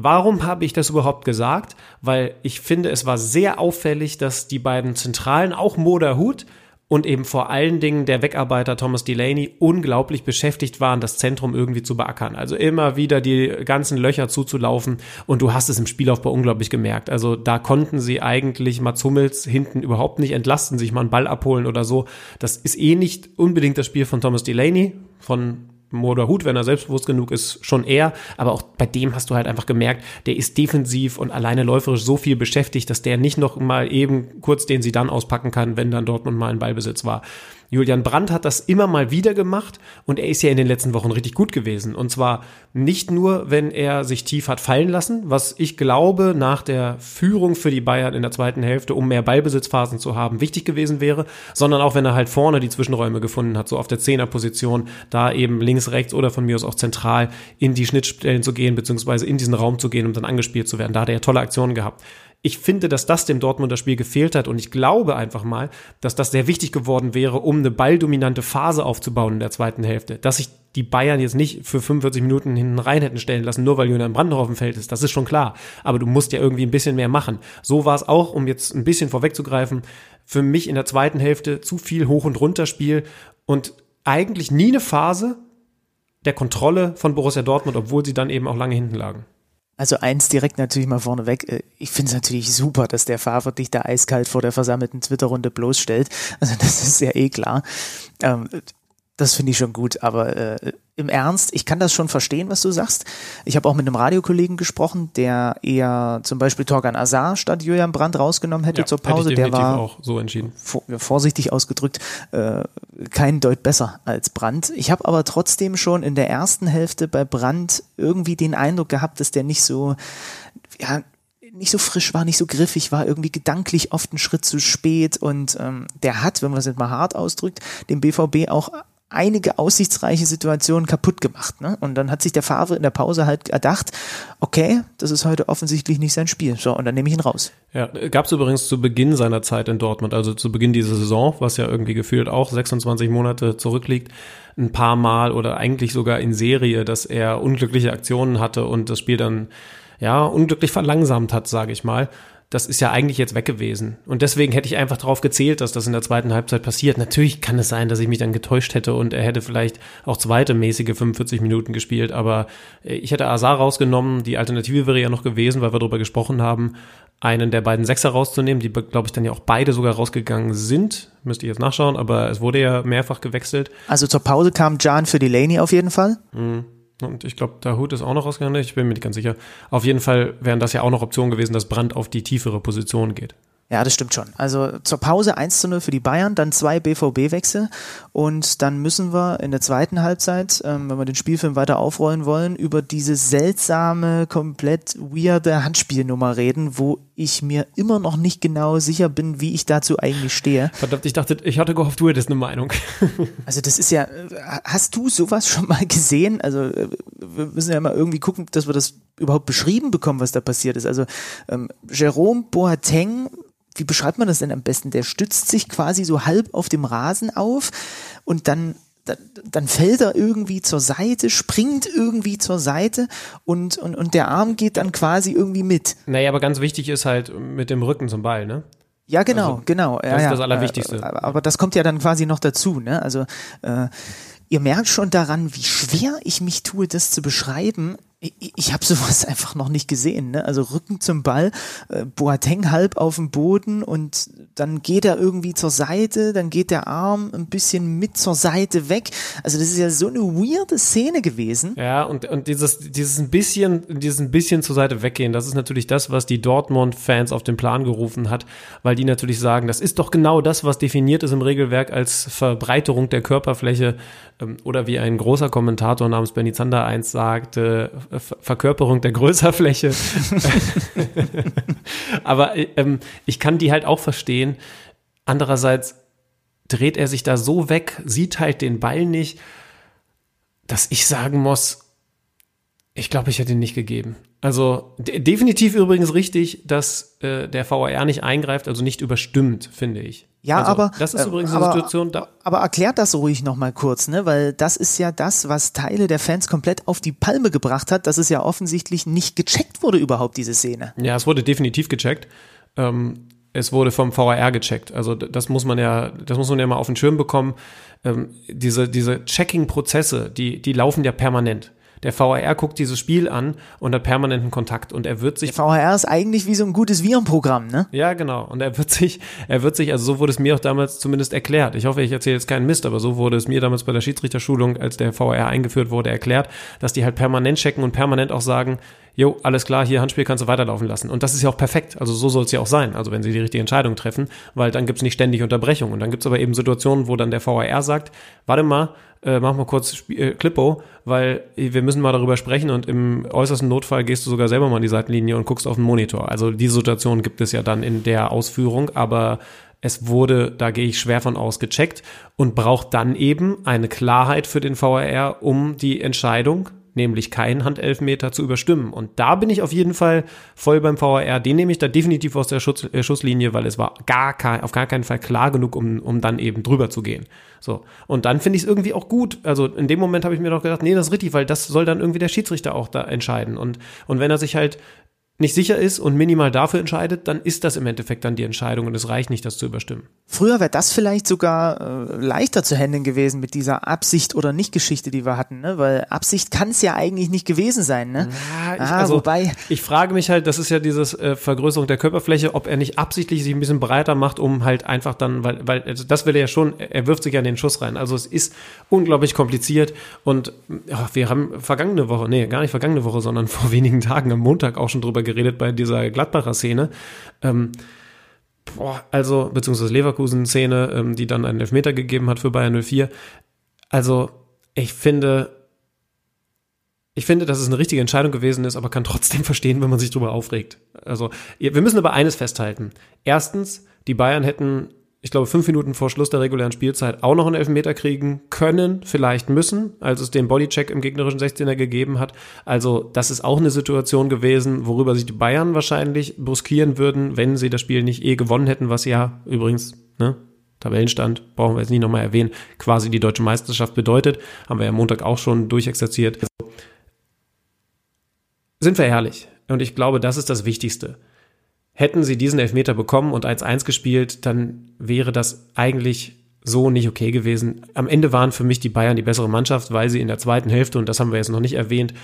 Warum habe ich das überhaupt gesagt? Weil ich finde, es war sehr auffällig, dass die beiden Zentralen, auch Moda Hut und eben vor allen Dingen der Wegarbeiter Thomas Delaney unglaublich beschäftigt waren, das Zentrum irgendwie zu beackern. Also immer wieder die ganzen Löcher zuzulaufen und du hast es im Spielaufbau unglaublich gemerkt. Also da konnten sie eigentlich Mats Hummels hinten überhaupt nicht entlasten, sich mal einen Ball abholen oder so. Das ist eh nicht unbedingt das Spiel von Thomas Delaney, von Hut, wenn er selbstbewusst genug ist, schon eher. Aber auch bei dem hast du halt einfach gemerkt, der ist defensiv und alleine läuferisch so viel beschäftigt, dass der nicht noch mal eben kurz den sie dann auspacken kann, wenn dann Dortmund mal ein Ballbesitz war. Julian Brandt hat das immer mal wieder gemacht und er ist ja in den letzten Wochen richtig gut gewesen. Und zwar nicht nur, wenn er sich tief hat fallen lassen, was ich glaube nach der Führung für die Bayern in der zweiten Hälfte, um mehr Ballbesitzphasen zu haben, wichtig gewesen wäre, sondern auch wenn er halt vorne die Zwischenräume gefunden hat, so auf der Zehnerposition, da eben links, rechts oder von mir aus auch zentral in die Schnittstellen zu gehen, beziehungsweise in diesen Raum zu gehen, um dann angespielt zu werden. Da hat er ja tolle Aktionen gehabt. Ich finde, dass das dem Dortmunder Spiel gefehlt hat und ich glaube einfach mal, dass das sehr wichtig geworden wäre, um eine balldominante Phase aufzubauen in der zweiten Hälfte. Dass sich die Bayern jetzt nicht für 45 Minuten hinten rein hätten stellen lassen, nur weil Julian Brandt noch auf dem Feld ist. Das ist schon klar. Aber du musst ja irgendwie ein bisschen mehr machen. So war es auch, um jetzt ein bisschen vorwegzugreifen, für mich in der zweiten Hälfte zu viel Hoch- und Runterspiel und eigentlich nie eine Phase der Kontrolle von Borussia Dortmund, obwohl sie dann eben auch lange hinten lagen. Also eins direkt natürlich mal vorneweg. Äh, ich finde es natürlich super, dass der Favre dich da eiskalt vor der versammelten Twitter-Runde bloßstellt. Also das ist ja eh klar. Ähm, das finde ich schon gut, aber äh, im Ernst, ich kann das schon verstehen, was du sagst. Ich habe auch mit einem Radiokollegen gesprochen, der eher zum Beispiel Torgan Azar statt Julian Brandt rausgenommen hätte ja, zur Pause. Der war auch so entschieden. Vor, vorsichtig ausgedrückt äh, kein Deut besser als Brandt. Ich habe aber trotzdem schon in der ersten Hälfte bei Brandt irgendwie den Eindruck gehabt, dass der nicht so ja nicht so frisch war, nicht so griffig war, irgendwie gedanklich oft einen Schritt zu spät und ähm, der hat, wenn man das jetzt mal hart ausdrückt, dem BVB auch einige aussichtsreiche Situationen kaputt gemacht. Ne? Und dann hat sich der Favre in der Pause halt erdacht, okay, das ist heute offensichtlich nicht sein Spiel. So, und dann nehme ich ihn raus. Ja, gab es übrigens zu Beginn seiner Zeit in Dortmund, also zu Beginn dieser Saison, was ja irgendwie gefühlt auch 26 Monate zurückliegt, ein paar Mal oder eigentlich sogar in Serie, dass er unglückliche Aktionen hatte und das Spiel dann ja unglücklich verlangsamt hat, sage ich mal das ist ja eigentlich jetzt weg gewesen. Und deswegen hätte ich einfach darauf gezählt, dass das in der zweiten Halbzeit passiert. Natürlich kann es sein, dass ich mich dann getäuscht hätte und er hätte vielleicht auch zweite mäßige 45 Minuten gespielt, aber äh, ich hätte Azar rausgenommen. Die Alternative wäre ja noch gewesen, weil wir darüber gesprochen haben, einen der beiden Sechser rauszunehmen, die, glaube ich, dann ja auch beide sogar rausgegangen sind. Müsste ich jetzt nachschauen, aber es wurde ja mehrfach gewechselt. Also zur Pause kam Jan für Delaney auf jeden Fall. Mhm. Und ich glaube, der Hut ist auch noch rausgegangen, ich bin mir nicht ganz sicher. Auf jeden Fall wären das ja auch noch Optionen gewesen, dass Brand auf die tiefere Position geht. Ja, das stimmt schon. Also zur Pause 1 zu 0 für die Bayern, dann zwei BVB-Wechsel und dann müssen wir in der zweiten Halbzeit, ähm, wenn wir den Spielfilm weiter aufrollen wollen, über diese seltsame, komplett weirde Handspielnummer reden, wo ich mir immer noch nicht genau sicher bin, wie ich dazu eigentlich stehe. Verdammt, ich dachte, ich hatte gehofft, du hättest eine Meinung. also das ist ja, hast du sowas schon mal gesehen? Also äh, wir müssen ja mal irgendwie gucken, dass wir das überhaupt beschrieben bekommen, was da passiert ist. Also ähm, Jerome Boateng wie beschreibt man das denn am besten? Der stützt sich quasi so halb auf dem Rasen auf und dann dann fällt er irgendwie zur Seite, springt irgendwie zur Seite und, und, und der Arm geht dann quasi irgendwie mit. Naja, aber ganz wichtig ist halt mit dem Rücken zum Ball, ne? Ja, genau, also, genau. Das ja, ist das Allerwichtigste. Äh, aber das kommt ja dann quasi noch dazu, ne? Also äh, ihr merkt schon daran, wie schwer ich mich tue, das zu beschreiben ich, ich habe sowas einfach noch nicht gesehen. Ne? Also Rücken zum Ball, äh, Boateng halb auf dem Boden und dann geht er irgendwie zur Seite, dann geht der Arm ein bisschen mit zur Seite weg. Also das ist ja so eine weirde Szene gewesen. Ja, und, und dieses, dieses ein bisschen, dieses ein bisschen zur Seite weggehen, das ist natürlich das, was die Dortmund-Fans auf den Plan gerufen hat, weil die natürlich sagen, das ist doch genau das, was definiert ist im Regelwerk als Verbreiterung der Körperfläche ähm, oder wie ein großer Kommentator namens Benny Zander einst sagte, Verkörperung der Größerfläche. Aber ähm, ich kann die halt auch verstehen. Andererseits dreht er sich da so weg, sieht halt den Ball nicht, dass ich sagen muss, ich glaube, ich hätte ihn nicht gegeben. Also de definitiv übrigens richtig, dass äh, der VAR nicht eingreift, also nicht überstimmt, finde ich. Ja, also, aber das ist äh, übrigens aber, eine Situation. Da aber erklärt das ruhig noch mal kurz, ne? Weil das ist ja das, was Teile der Fans komplett auf die Palme gebracht hat, dass es ja offensichtlich nicht gecheckt wurde überhaupt diese Szene. Ja, es wurde definitiv gecheckt. Ähm, es wurde vom VAR gecheckt. Also das muss man ja, das muss man ja mal auf den Schirm bekommen. Ähm, diese diese Checking-Prozesse, die die laufen ja permanent. Der VHR guckt dieses Spiel an und hat permanenten Kontakt und er wird sich. Der VHR ist eigentlich wie so ein gutes Virenprogramm, ne? Ja, genau. Und er wird sich, er wird sich, also so wurde es mir auch damals zumindest erklärt. Ich hoffe, ich erzähle jetzt keinen Mist, aber so wurde es mir damals bei der Schiedsrichterschulung, als der VHR eingeführt wurde, erklärt, dass die halt permanent checken und permanent auch sagen, jo, alles klar, hier Handspiel kannst du weiterlaufen lassen. Und das ist ja auch perfekt. Also so soll es ja auch sein. Also wenn sie die richtige Entscheidung treffen, weil dann gibt es nicht ständig Unterbrechungen. Und dann gibt es aber eben Situationen, wo dann der VAR sagt, warte mal, äh, mach mal kurz Sp äh, Clippo, weil wir müssen mal darüber sprechen und im äußersten Notfall gehst du sogar selber mal an die Seitenlinie und guckst auf den Monitor. Also diese Situation gibt es ja dann in der Ausführung, aber es wurde, da gehe ich schwer von aus, gecheckt und braucht dann eben eine Klarheit für den VAR, um die Entscheidung nämlich keinen Handelfmeter zu überstimmen. Und da bin ich auf jeden Fall voll beim VAR. Den nehme ich da definitiv aus der Schutz, äh, Schusslinie, weil es war gar kein, auf gar keinen Fall klar genug, um, um dann eben drüber zu gehen. So. Und dann finde ich es irgendwie auch gut. Also in dem Moment habe ich mir doch gedacht, nee, das ist richtig, weil das soll dann irgendwie der Schiedsrichter auch da entscheiden. Und, und wenn er sich halt nicht sicher ist und minimal dafür entscheidet, dann ist das im Endeffekt dann die Entscheidung und es reicht nicht, das zu überstimmen. Früher wäre das vielleicht sogar äh, leichter zu handeln gewesen mit dieser Absicht oder Nicht-Geschichte, die wir hatten, ne? weil Absicht kann es ja eigentlich nicht gewesen sein. Ne? Ja, ich, ah, also, wobei ich frage mich halt, das ist ja dieses äh, Vergrößerung der Körperfläche, ob er nicht absichtlich sich ein bisschen breiter macht, um halt einfach dann, weil, weil also das will er ja schon, er wirft sich ja in den Schuss rein. Also es ist unglaublich kompliziert und ja, wir haben vergangene Woche, nee, gar nicht vergangene Woche, sondern vor wenigen Tagen am Montag auch schon drüber geredet bei dieser Gladbacher Szene. Ähm, boah, also, beziehungsweise Leverkusen-Szene, ähm, die dann einen Elfmeter gegeben hat für Bayern 04. Also, ich finde, ich finde, dass es eine richtige Entscheidung gewesen ist, aber kann trotzdem verstehen, wenn man sich darüber aufregt. Also, wir müssen aber eines festhalten. Erstens, die Bayern hätten ich glaube, fünf Minuten vor Schluss der regulären Spielzeit auch noch einen Elfmeter kriegen können, vielleicht müssen, als es den Bodycheck im gegnerischen 16er gegeben hat. Also das ist auch eine Situation gewesen, worüber sich die Bayern wahrscheinlich bruskieren würden, wenn sie das Spiel nicht eh gewonnen hätten, was ja übrigens, ne, Tabellenstand, brauchen wir jetzt nicht nochmal erwähnen, quasi die deutsche Meisterschaft bedeutet. Haben wir ja Montag auch schon durchexerziert. Sind wir ehrlich. Und ich glaube, das ist das Wichtigste. Hätten sie diesen Elfmeter bekommen und 1-1 gespielt, dann wäre das eigentlich so nicht okay gewesen. Am Ende waren für mich die Bayern die bessere Mannschaft, weil sie in der zweiten Hälfte, und das haben wir jetzt noch nicht erwähnt,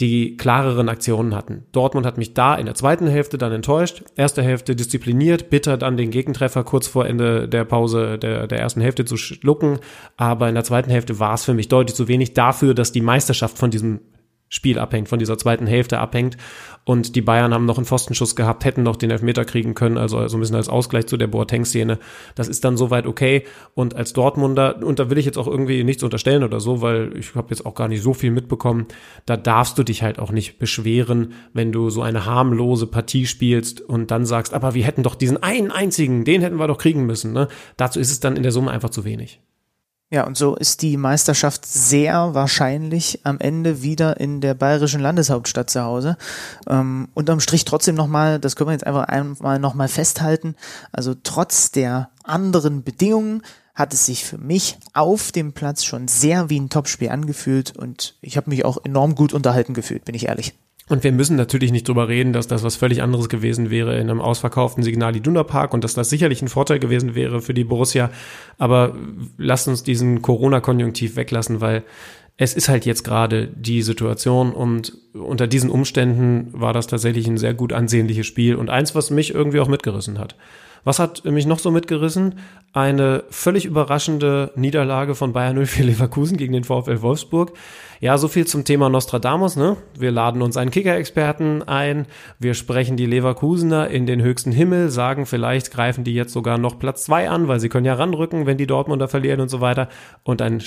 die klareren Aktionen hatten. Dortmund hat mich da in der zweiten Hälfte dann enttäuscht. Erste Hälfte diszipliniert, bitter dann den Gegentreffer kurz vor Ende der Pause der, der ersten Hälfte zu schlucken. Aber in der zweiten Hälfte war es für mich deutlich zu wenig dafür, dass die Meisterschaft von diesem Spiel abhängt, von dieser zweiten Hälfte abhängt. Und die Bayern haben noch einen Pfostenschuss gehabt, hätten noch den Elfmeter kriegen können, also so ein bisschen als Ausgleich zu der Boateng-Szene. Das ist dann soweit okay. Und als Dortmunder, und da will ich jetzt auch irgendwie nichts unterstellen oder so, weil ich habe jetzt auch gar nicht so viel mitbekommen, da darfst du dich halt auch nicht beschweren, wenn du so eine harmlose Partie spielst und dann sagst, aber wir hätten doch diesen einen einzigen, den hätten wir doch kriegen müssen. Ne? Dazu ist es dann in der Summe einfach zu wenig. Ja, und so ist die Meisterschaft sehr wahrscheinlich am Ende wieder in der bayerischen Landeshauptstadt zu Hause. Ähm, unterm Strich trotzdem nochmal, das können wir jetzt einfach einmal nochmal festhalten, also trotz der anderen Bedingungen hat es sich für mich auf dem Platz schon sehr wie ein Topspiel angefühlt und ich habe mich auch enorm gut unterhalten gefühlt, bin ich ehrlich. Und wir müssen natürlich nicht drüber reden, dass das was völlig anderes gewesen wäre in einem ausverkauften Signal Iduna Park und dass das sicherlich ein Vorteil gewesen wäre für die Borussia. Aber lasst uns diesen Corona-Konjunktiv weglassen, weil es ist halt jetzt gerade die Situation und unter diesen Umständen war das tatsächlich ein sehr gut ansehnliches Spiel und eins, was mich irgendwie auch mitgerissen hat. Was hat mich noch so mitgerissen? Eine völlig überraschende Niederlage von Bayern 04 Leverkusen gegen den VfL Wolfsburg. Ja, so viel zum Thema Nostradamus. Ne? Wir laden uns einen Kicker-Experten ein. Wir sprechen die Leverkusener in den höchsten Himmel, sagen, vielleicht greifen die jetzt sogar noch Platz zwei an, weil sie können ja ranrücken, wenn die Dortmunder verlieren und so weiter. Und ein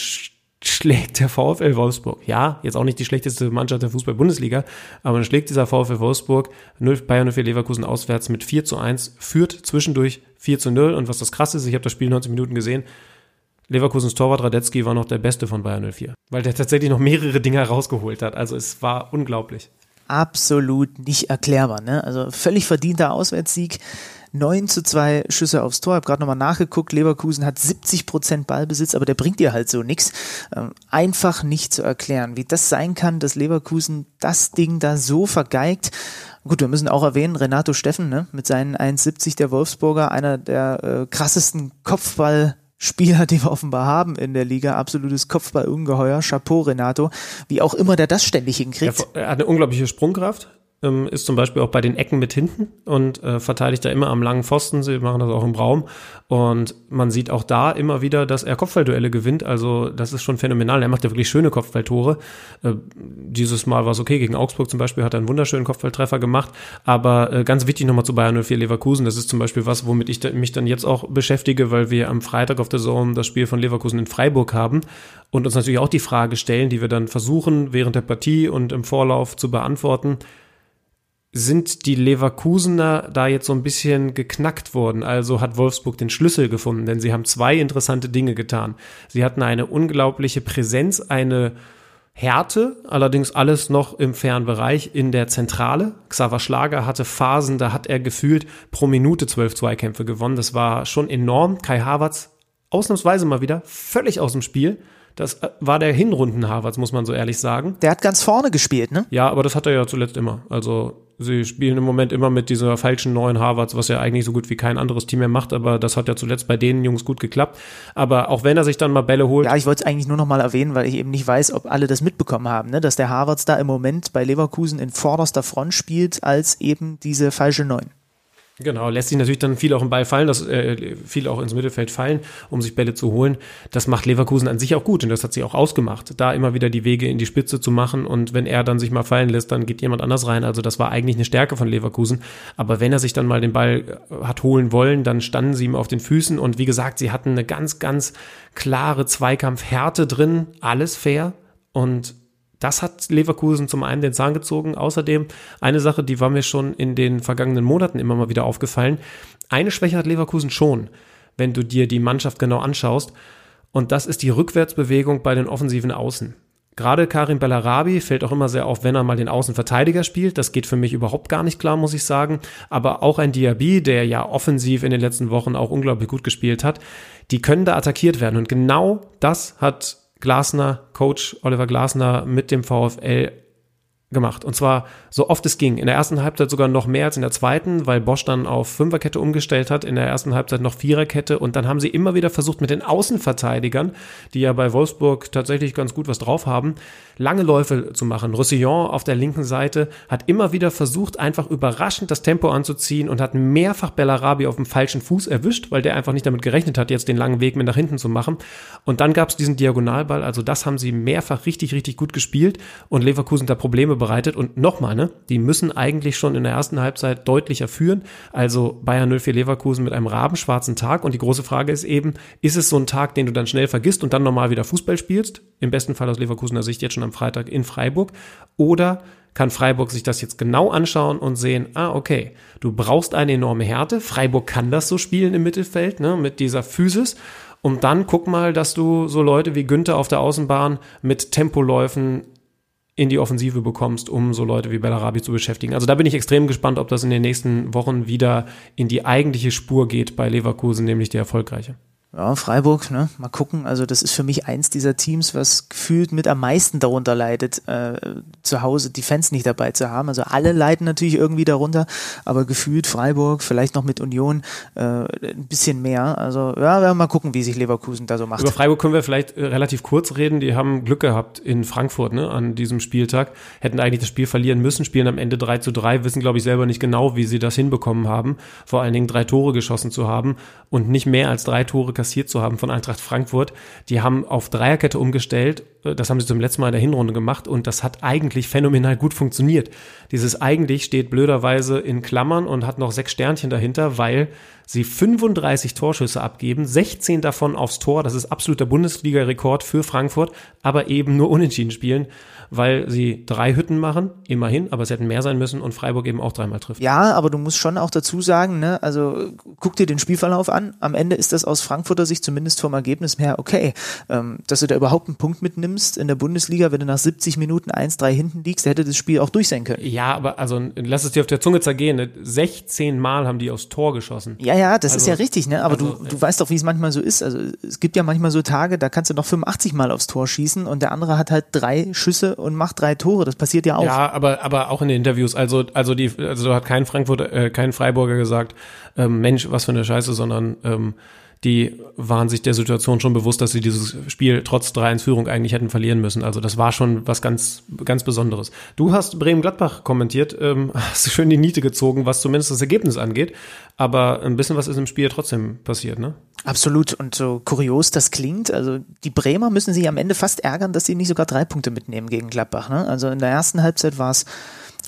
schlägt der VfL Wolfsburg. Ja, jetzt auch nicht die schlechteste Mannschaft der Fußball-Bundesliga, aber dann schlägt dieser VfL Wolfsburg 0, Bayern 04 Leverkusen auswärts mit 4 zu 1, führt zwischendurch 4 zu 0 und was das krasse ist, ich habe das Spiel 90 Minuten gesehen, Leverkusens Torwart Radetzky war noch der Beste von Bayern 04, weil der tatsächlich noch mehrere Dinge rausgeholt hat. Also es war unglaublich. Absolut nicht erklärbar. Ne? Also völlig verdienter Auswärtssieg. 9 zu 2 Schüsse aufs Tor. Habe gerade nochmal nachgeguckt. Leverkusen hat 70 Prozent Ballbesitz, aber der bringt dir halt so nichts. Ähm, einfach nicht zu erklären, wie das sein kann, dass Leverkusen das Ding da so vergeigt. Gut, wir müssen auch erwähnen, Renato Steffen ne, mit seinen 1,70 der Wolfsburger, einer der äh, krassesten Kopfball Spieler, die wir offenbar haben in der Liga. Absolutes Kopfballungeheuer. Chapeau, Renato. Wie auch immer der das ständig hinkriegt. Er hat eine unglaubliche Sprungkraft ähm, ist zum Beispiel auch bei den Ecken mit hinten und äh, verteidigt da immer am langen Pfosten. Sie machen das auch im Raum. Und man sieht auch da immer wieder, dass er Kopfballduelle gewinnt. Also das ist schon phänomenal. Er macht ja wirklich schöne Kopfballtore. Äh, dieses Mal war es okay. Gegen Augsburg zum Beispiel hat er einen wunderschönen Kopfballtreffer gemacht. Aber äh, ganz wichtig nochmal zu Bayern 04 Leverkusen. Das ist zum Beispiel was, womit ich da, mich dann jetzt auch beschäftige, weil wir am Freitag auf der Zone das Spiel von Leverkusen in Freiburg haben und uns natürlich auch die Frage stellen, die wir dann versuchen, während der Partie und im Vorlauf zu beantworten sind die Leverkusener da jetzt so ein bisschen geknackt worden. Also hat Wolfsburg den Schlüssel gefunden, denn sie haben zwei interessante Dinge getan. Sie hatten eine unglaubliche Präsenz, eine Härte, allerdings alles noch im fairen Bereich in der Zentrale. Xaver Schlager hatte Phasen, da hat er gefühlt pro Minute zwölf Zweikämpfe gewonnen. Das war schon enorm. Kai Havertz ausnahmsweise mal wieder völlig aus dem Spiel. Das äh, war der Hinrunden Havertz, muss man so ehrlich sagen. Der hat ganz vorne gespielt, ne? Ja, aber das hat er ja zuletzt immer. Also sie spielen im Moment immer mit dieser falschen neuen Harvards, was ja eigentlich so gut wie kein anderes Team mehr macht, aber das hat ja zuletzt bei den Jungs gut geklappt. Aber auch wenn er sich dann mal Bälle holt. Ja, ich wollte es eigentlich nur noch mal erwähnen, weil ich eben nicht weiß, ob alle das mitbekommen haben, ne? dass der Harvards da im Moment bei Leverkusen in vorderster Front spielt, als eben diese falsche Neun. Genau, lässt sich natürlich dann viel auch im Ball fallen, das, äh, viel auch ins Mittelfeld fallen, um sich Bälle zu holen. Das macht Leverkusen an sich auch gut und das hat sie auch ausgemacht, da immer wieder die Wege in die Spitze zu machen und wenn er dann sich mal fallen lässt, dann geht jemand anders rein. Also das war eigentlich eine Stärke von Leverkusen. Aber wenn er sich dann mal den Ball äh, hat holen wollen, dann standen sie ihm auf den Füßen und wie gesagt, sie hatten eine ganz, ganz klare Zweikampfhärte drin, alles fair und das hat Leverkusen zum einen den Zahn gezogen. Außerdem eine Sache, die war mir schon in den vergangenen Monaten immer mal wieder aufgefallen. Eine Schwäche hat Leverkusen schon, wenn du dir die Mannschaft genau anschaust. Und das ist die Rückwärtsbewegung bei den offensiven Außen. Gerade Karim Bellarabi fällt auch immer sehr auf, wenn er mal den Außenverteidiger spielt. Das geht für mich überhaupt gar nicht klar, muss ich sagen. Aber auch ein Diaby, der ja offensiv in den letzten Wochen auch unglaublich gut gespielt hat, die können da attackiert werden. Und genau das hat Glasner, Coach Oliver Glasner mit dem VfL gemacht. Und zwar so oft es ging. In der ersten Halbzeit sogar noch mehr als in der zweiten, weil Bosch dann auf Fünferkette umgestellt hat. In der ersten Halbzeit noch Viererkette. Und dann haben sie immer wieder versucht, mit den Außenverteidigern, die ja bei Wolfsburg tatsächlich ganz gut was drauf haben, lange Läufe zu machen. Roussillon auf der linken Seite hat immer wieder versucht, einfach überraschend das Tempo anzuziehen und hat mehrfach Bellarabi auf dem falschen Fuß erwischt, weil der einfach nicht damit gerechnet hat, jetzt den langen Weg mit nach hinten zu machen. Und dann gab es diesen Diagonalball. Also das haben sie mehrfach richtig, richtig gut gespielt und Leverkusen da Probleme bereitet. Und nochmal, ne, die müssen eigentlich schon in der ersten Halbzeit deutlicher führen. Also Bayern 04 Leverkusen mit einem rabenschwarzen Tag. Und die große Frage ist eben, ist es so ein Tag, den du dann schnell vergisst und dann normal wieder Fußball spielst? Im besten Fall aus Leverkusener Sicht jetzt schon am Freitag in Freiburg. Oder kann Freiburg sich das jetzt genau anschauen und sehen, ah, okay, du brauchst eine enorme Härte. Freiburg kann das so spielen im Mittelfeld, ne, mit dieser Physis. Und dann guck mal, dass du so Leute wie Günther auf der Außenbahn mit Tempoläufen in die Offensive bekommst, um so Leute wie Bellarabi zu beschäftigen. Also da bin ich extrem gespannt, ob das in den nächsten Wochen wieder in die eigentliche Spur geht bei Leverkusen, nämlich die erfolgreiche. Ja, Freiburg, ne? Mal gucken. Also das ist für mich eins dieser Teams, was gefühlt mit am meisten darunter leidet, äh, zu Hause die Fans nicht dabei zu haben. Also alle leiden natürlich irgendwie darunter, aber gefühlt Freiburg, vielleicht noch mit Union äh, ein bisschen mehr. Also ja, wir mal gucken, wie sich Leverkusen da so macht. Über Freiburg können wir vielleicht äh, relativ kurz reden. Die haben Glück gehabt in Frankfurt ne, an diesem Spieltag. Hätten eigentlich das Spiel verlieren müssen, spielen am Ende 3 zu 3, wissen glaube ich selber nicht genau, wie sie das hinbekommen haben, vor allen Dingen drei Tore geschossen zu haben und nicht mehr als drei Tore kassiert zu haben von Eintracht Frankfurt. Die haben auf Dreierkette umgestellt. Das haben sie zum letzten Mal in der Hinrunde gemacht und das hat eigentlich phänomenal gut funktioniert. Dieses eigentlich steht blöderweise in Klammern und hat noch sechs Sternchen dahinter, weil sie 35 Torschüsse abgeben, 16 davon aufs Tor. Das ist absoluter Bundesliga-Rekord für Frankfurt, aber eben nur unentschieden spielen weil sie drei Hütten machen, immerhin, aber es hätten mehr sein müssen und Freiburg eben auch dreimal trifft. Ja, aber du musst schon auch dazu sagen, ne, also guck dir den Spielverlauf an. Am Ende ist das aus Frankfurter Sicht zumindest vom Ergebnis her okay. Ähm, dass du da überhaupt einen Punkt mitnimmst in der Bundesliga, wenn du nach 70 Minuten 1-3 hinten liegst, hätte das Spiel auch durch sein können. Ja, aber also lass es dir auf der Zunge zergehen. Ne? 16 Mal haben die aufs Tor geschossen. Ja, ja, das also, ist ja richtig, ne? Aber also, du, du weißt doch, wie es manchmal so ist. Also es gibt ja manchmal so Tage, da kannst du noch 85 Mal aufs Tor schießen und der andere hat halt drei Schüsse und macht drei Tore. Das passiert ja auch. Ja, aber, aber auch in den Interviews. Also, also die, also hat kein Frankfurt, äh, kein Freiburger gesagt, ähm, Mensch, was für eine Scheiße, sondern ähm, die waren sich der Situation schon bewusst, dass sie dieses Spiel trotz 3-1-Führung eigentlich hätten verlieren müssen. Also das war schon was ganz, ganz Besonderes. Du hast Bremen-Gladbach kommentiert, ähm, hast schön die Niete gezogen, was zumindest das Ergebnis angeht. Aber ein bisschen was ist im Spiel trotzdem passiert, ne? Absolut. Und so kurios das klingt, also die Bremer müssen sich am Ende fast ärgern, dass sie nicht sogar drei Punkte mitnehmen gegen Gladbach. Ne? Also in der ersten Halbzeit war es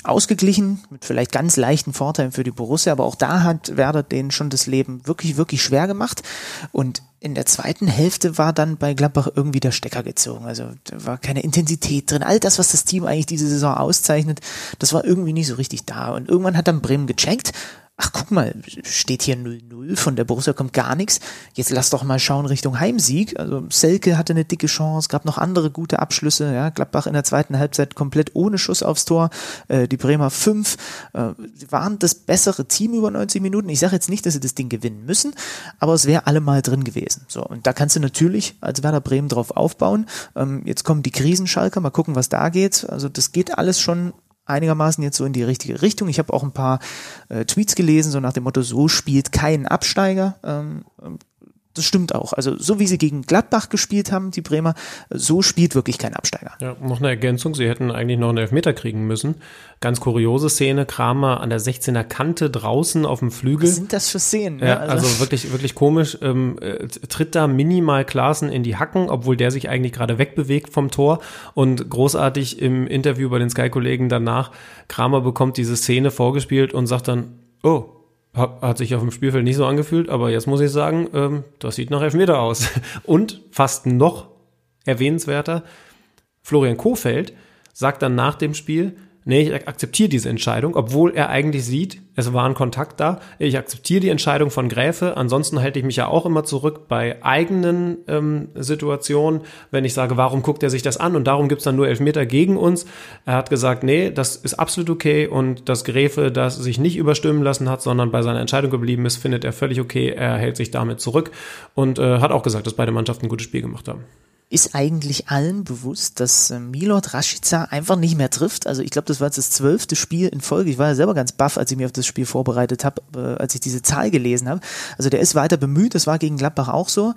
ausgeglichen, mit vielleicht ganz leichten Vorteilen für die Borussia, aber auch da hat Werder denen schon das Leben wirklich, wirklich schwer gemacht. Und in der zweiten Hälfte war dann bei Gladbach irgendwie der Stecker gezogen. Also da war keine Intensität drin. All das, was das Team eigentlich diese Saison auszeichnet, das war irgendwie nicht so richtig da. Und irgendwann hat dann Bremen gecheckt, ach guck mal, steht hier 0-0, von der Borussia kommt gar nichts. Jetzt lass doch mal schauen Richtung Heimsieg. Also Selke hatte eine dicke Chance, gab noch andere gute Abschlüsse. Ja, Gladbach in der zweiten Halbzeit komplett ohne Schuss aufs Tor. Äh, die Bremer fünf. Äh, sie waren das bessere Team über 90 Minuten. Ich sage jetzt nicht, dass sie das Ding gewinnen müssen, aber es wäre allemal drin gewesen. So, und da kannst du natürlich als Werder Bremen drauf aufbauen. Ähm, jetzt kommen die Krisenschalker, mal gucken, was da geht. Also das geht alles schon einigermaßen jetzt so in die richtige Richtung. Ich habe auch ein paar äh, Tweets gelesen, so nach dem Motto, so spielt kein Absteiger. Ähm, das stimmt auch. Also so wie sie gegen Gladbach gespielt haben, die Bremer, so spielt wirklich kein Absteiger. Ja, noch eine Ergänzung. Sie hätten eigentlich noch einen Elfmeter kriegen müssen. Ganz kuriose Szene. Kramer an der 16er Kante draußen auf dem Flügel. Was sind das für Szenen? Ja, also, also wirklich, wirklich komisch. Ähm, äh, tritt da minimal Klaassen in die Hacken, obwohl der sich eigentlich gerade wegbewegt vom Tor. Und großartig im Interview bei den Sky-Kollegen danach, Kramer bekommt diese Szene vorgespielt und sagt dann, oh, hat sich auf dem Spielfeld nicht so angefühlt, aber jetzt muss ich sagen, ähm, das sieht nach Elfmeter aus. Und fast noch erwähnenswerter, Florian Kofeld sagt dann nach dem Spiel, nee, ich akzeptiere diese Entscheidung, obwohl er eigentlich sieht, es war ein Kontakt da. Ich akzeptiere die Entscheidung von Gräfe. Ansonsten halte ich mich ja auch immer zurück bei eigenen ähm, Situationen, wenn ich sage, warum guckt er sich das an? Und darum gibt's dann nur Elfmeter gegen uns. Er hat gesagt, nee, das ist absolut okay und dass Gräfe das sich nicht überstimmen lassen hat, sondern bei seiner Entscheidung geblieben ist, findet er völlig okay. Er hält sich damit zurück und äh, hat auch gesagt, dass beide Mannschaften ein gutes Spiel gemacht haben. Ist eigentlich allen bewusst, dass äh, Milot Rashica einfach nicht mehr trifft. Also ich glaube, das war jetzt das zwölfte Spiel in Folge. Ich war ja selber ganz baff, als ich mich auf das Spiel vorbereitet habe, äh, als ich diese Zahl gelesen habe. Also der ist weiter bemüht, das war gegen Gladbach auch so.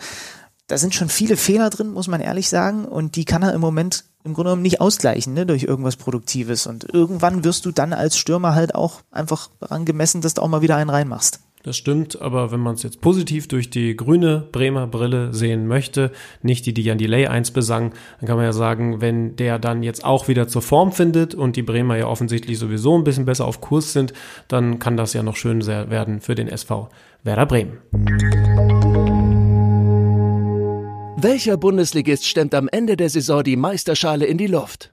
Da sind schon viele Fehler drin, muss man ehrlich sagen. Und die kann er im Moment im Grunde genommen nicht ausgleichen, ne, durch irgendwas Produktives. Und irgendwann wirst du dann als Stürmer halt auch einfach daran gemessen, dass du auch mal wieder einen reinmachst. Das stimmt, aber wenn man es jetzt positiv durch die grüne Bremer Brille sehen möchte, nicht die, die Jan Delay 1 besang, dann kann man ja sagen, wenn der dann jetzt auch wieder zur Form findet und die Bremer ja offensichtlich sowieso ein bisschen besser auf Kurs sind, dann kann das ja noch schön werden für den SV Werder Bremen. Welcher Bundesligist stemmt am Ende der Saison die Meisterschale in die Luft?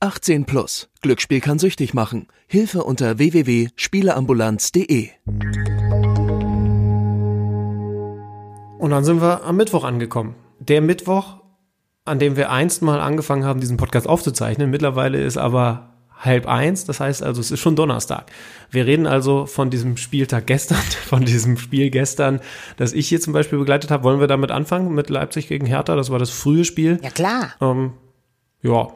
18 plus. Glücksspiel kann süchtig machen. Hilfe unter www.spieleambulanz.de. Und dann sind wir am Mittwoch angekommen. Der Mittwoch, an dem wir einst mal angefangen haben, diesen Podcast aufzuzeichnen. Mittlerweile ist aber halb eins, das heißt also, es ist schon Donnerstag. Wir reden also von diesem Spieltag gestern, von diesem Spiel gestern, das ich hier zum Beispiel begleitet habe. Wollen wir damit anfangen mit Leipzig gegen Hertha? Das war das frühe Spiel. Ja, klar. Ähm, ja,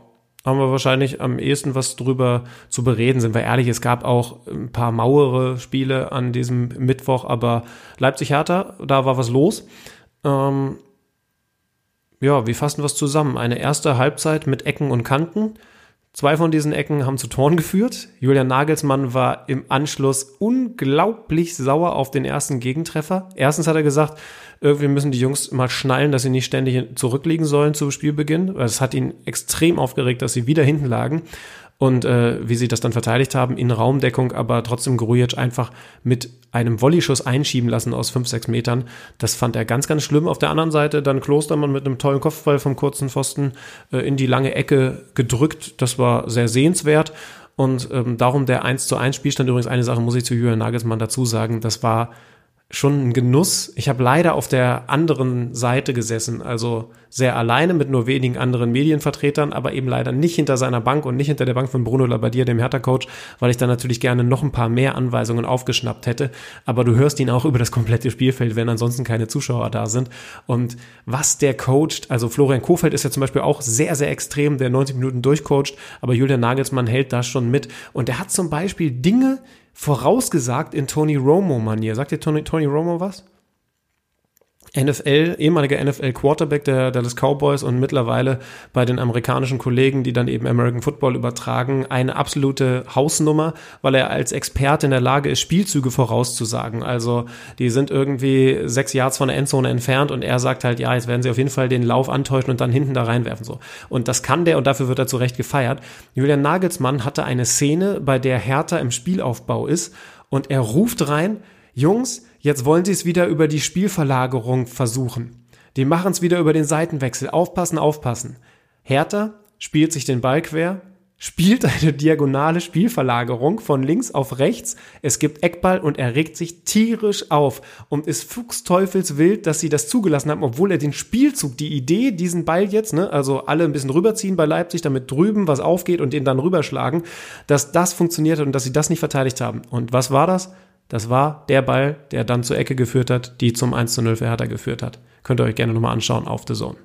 haben wir wahrscheinlich am ehesten was drüber zu bereden. Sind wir ehrlich, es gab auch ein paar mauere Spiele an diesem Mittwoch, aber Leipzig-Hertha, da war was los. Ähm, ja, wir fassen was zusammen. Eine erste Halbzeit mit Ecken und Kanten. Zwei von diesen Ecken haben zu Toren geführt. Julian Nagelsmann war im Anschluss unglaublich sauer auf den ersten Gegentreffer. Erstens hat er gesagt, irgendwie müssen die Jungs mal schnallen, dass sie nicht ständig zurückliegen sollen zu Spielbeginn. Es hat ihn extrem aufgeregt, dass sie wieder hinten lagen. Und äh, wie sie das dann verteidigt haben, in Raumdeckung, aber trotzdem Grujic einfach mit einem Volleyschuss einschieben lassen aus 5, 6 Metern. Das fand er ganz, ganz schlimm. Auf der anderen Seite dann Klostermann mit einem tollen Kopfball vom kurzen Pfosten äh, in die lange Ecke gedrückt. Das war sehr sehenswert. Und ähm, darum der 1 zu 1 Spielstand. Übrigens eine Sache muss ich zu Julian Nagelsmann dazu sagen. Das war schon ein Genuss. Ich habe leider auf der anderen Seite gesessen, also sehr alleine mit nur wenigen anderen Medienvertretern, aber eben leider nicht hinter seiner Bank und nicht hinter der Bank von Bruno Labbadia, dem Hertha-Coach, weil ich dann natürlich gerne noch ein paar mehr Anweisungen aufgeschnappt hätte. Aber du hörst ihn auch über das komplette Spielfeld, wenn ansonsten keine Zuschauer da sind. Und was der coacht, also Florian Kofeld ist ja zum Beispiel auch sehr, sehr extrem, der 90 Minuten durchcoacht, aber Julian Nagelsmann hält da schon mit. Und er hat zum Beispiel Dinge, vorausgesagt in Tony Romo-Manier. Sagt dir Tony, Tony Romo was? NFL, ehemaliger NFL-Quarterback der Dallas Cowboys und mittlerweile bei den amerikanischen Kollegen, die dann eben American Football übertragen, eine absolute Hausnummer, weil er als Experte in der Lage ist, Spielzüge vorauszusagen. Also die sind irgendwie sechs Yards von der Endzone entfernt und er sagt halt, ja, jetzt werden sie auf jeden Fall den Lauf antäuschen und dann hinten da reinwerfen. so. Und das kann der und dafür wird er zu Recht gefeiert. Julian Nagelsmann hatte eine Szene, bei der Hertha im Spielaufbau ist und er ruft rein, Jungs, Jetzt wollen sie es wieder über die Spielverlagerung versuchen. Die machen es wieder über den Seitenwechsel. Aufpassen, aufpassen. Hertha spielt sich den Ball quer, spielt eine diagonale Spielverlagerung von links auf rechts. Es gibt Eckball und er regt sich tierisch auf und ist fuchsteufelswild, dass sie das zugelassen haben, obwohl er den Spielzug, die Idee, diesen Ball jetzt, ne, also alle ein bisschen rüberziehen bei Leipzig, damit drüben was aufgeht und den dann rüberschlagen, dass das funktioniert und dass sie das nicht verteidigt haben. Und was war das? Das war der Ball, der dann zur Ecke geführt hat, die zum 1 zu 0 für Hertha geführt hat. Könnt ihr euch gerne nochmal anschauen auf The Zone.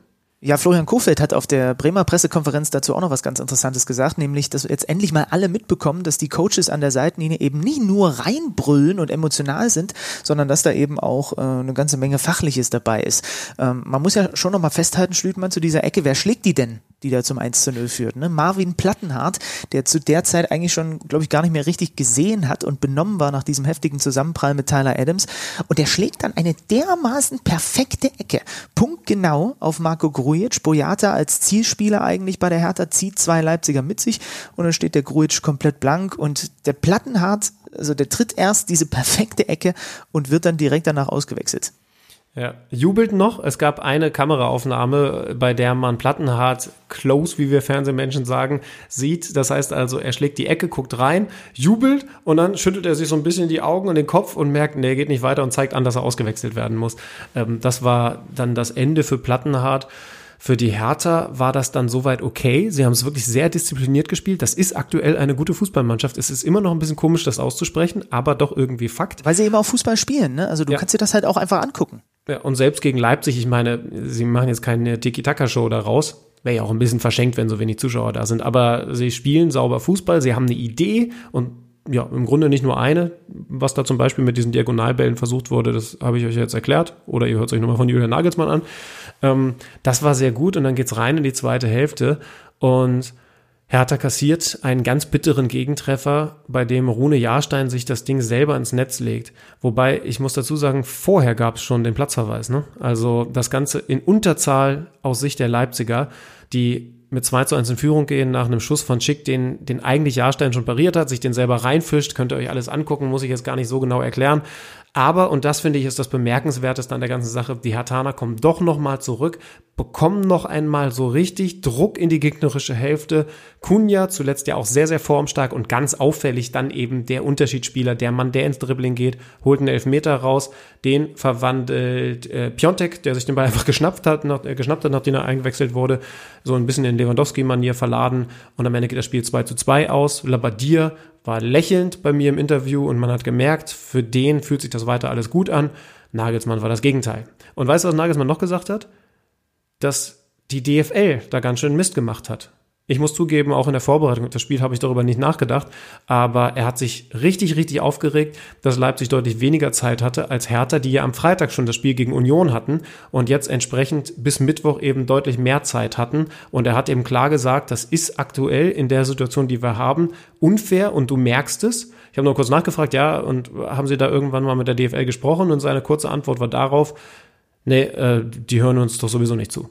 Ja, Florian Kofeld hat auf der Bremer Pressekonferenz dazu auch noch was ganz Interessantes gesagt, nämlich, dass jetzt endlich mal alle mitbekommen, dass die Coaches an der Seitenlinie eben nicht nur reinbrüllen und emotional sind, sondern dass da eben auch äh, eine ganze Menge Fachliches dabei ist. Ähm, man muss ja schon noch mal festhalten, Schlütmann, zu dieser Ecke, wer schlägt die denn, die da zum 1 zu 0 führt? Ne? Marvin Plattenhardt, der zu der Zeit eigentlich schon, glaube ich, gar nicht mehr richtig gesehen hat und benommen war nach diesem heftigen Zusammenprall mit Tyler Adams. Und der schlägt dann eine dermaßen perfekte Ecke, punktgenau auf Marco Grujic. Boyata als Zielspieler eigentlich bei der Hertha zieht zwei Leipziger mit sich und dann steht der Grujic komplett blank und der Plattenhardt, also der tritt erst diese perfekte Ecke und wird dann direkt danach ausgewechselt. Ja, jubelt noch. Es gab eine Kameraaufnahme, bei der man Plattenhardt close, wie wir Fernsehmenschen sagen, sieht. Das heißt also, er schlägt die Ecke, guckt rein, jubelt und dann schüttelt er sich so ein bisschen die Augen und den Kopf und merkt, nee, geht nicht weiter und zeigt an, dass er ausgewechselt werden muss. Ähm, das war dann das Ende für Plattenhardt. Für die Hertha war das dann soweit okay. Sie haben es wirklich sehr diszipliniert gespielt. Das ist aktuell eine gute Fußballmannschaft. Es ist immer noch ein bisschen komisch, das auszusprechen, aber doch irgendwie Fakt. Weil sie eben auch Fußball spielen, ne? Also du Ja. kannst dir das halt auch einfach angucken. Ja, und selbst gegen Leipzig, ich meine, sie machen jetzt keine Tiki-Taka-Show daraus. Wäre ja auch ein bisschen verschenkt, wenn so wenig Zuschauer da sind. Aber sie spielen sauber Fußball, sie haben eine Idee und ja, im Grunde nicht nur eine, was da zum Beispiel mit diesen Diagonalbällen versucht wurde, das habe ich euch jetzt erklärt. Oder ihr hört es euch nochmal von Julian Nagelsmann an. Ähm, das war sehr gut und dann geht's rein in die zweite Hälfte und Hertha kassiert einen ganz bitteren Gegentreffer, bei dem Rune Jahrstein sich das Ding selber ins Netz legt. Wobei, ich muss dazu sagen, vorher gab es schon den Platzverweis. Ne? Also das Ganze in Unterzahl aus Sicht der Leipziger, die mit 2 zu 1 in Führung gehen nach einem Schuss von Schick, den, den eigentlich Jahrstein schon pariert hat, sich den selber reinfischt, könnt ihr euch alles angucken, muss ich jetzt gar nicht so genau erklären. Aber, und das finde ich ist das Bemerkenswerteste an der ganzen Sache, die Hertaner kommen doch nochmal zurück, bekommen noch einmal so richtig Druck in die gegnerische Hälfte. Kunja, zuletzt ja auch sehr, sehr formstark und ganz auffällig dann eben der Unterschiedsspieler, der Mann, der ins Dribbling geht, holt einen Elfmeter raus, den verwandelt äh, Piontek, der sich den Ball einfach geschnappt hat, nach, äh, geschnappt hat, nachdem er eingewechselt wurde, so ein bisschen in Lewandowski-Manier verladen und am Ende geht das Spiel 2 zu 2 aus. Labadier war lächelnd bei mir im Interview und man hat gemerkt, für den fühlt sich das weiter alles gut an. Nagelsmann war das Gegenteil. Und weißt du, was Nagelsmann noch gesagt hat? Dass die DFL da ganz schön Mist gemacht hat. Ich muss zugeben, auch in der Vorbereitung auf das Spiel habe ich darüber nicht nachgedacht, aber er hat sich richtig, richtig aufgeregt, dass Leipzig deutlich weniger Zeit hatte als Hertha, die ja am Freitag schon das Spiel gegen Union hatten und jetzt entsprechend bis Mittwoch eben deutlich mehr Zeit hatten. Und er hat eben klar gesagt, das ist aktuell in der Situation, die wir haben, unfair und du merkst es. Ich habe nur kurz nachgefragt, ja, und haben Sie da irgendwann mal mit der DFL gesprochen? Und seine kurze Antwort war darauf, nee, äh, die hören uns doch sowieso nicht zu.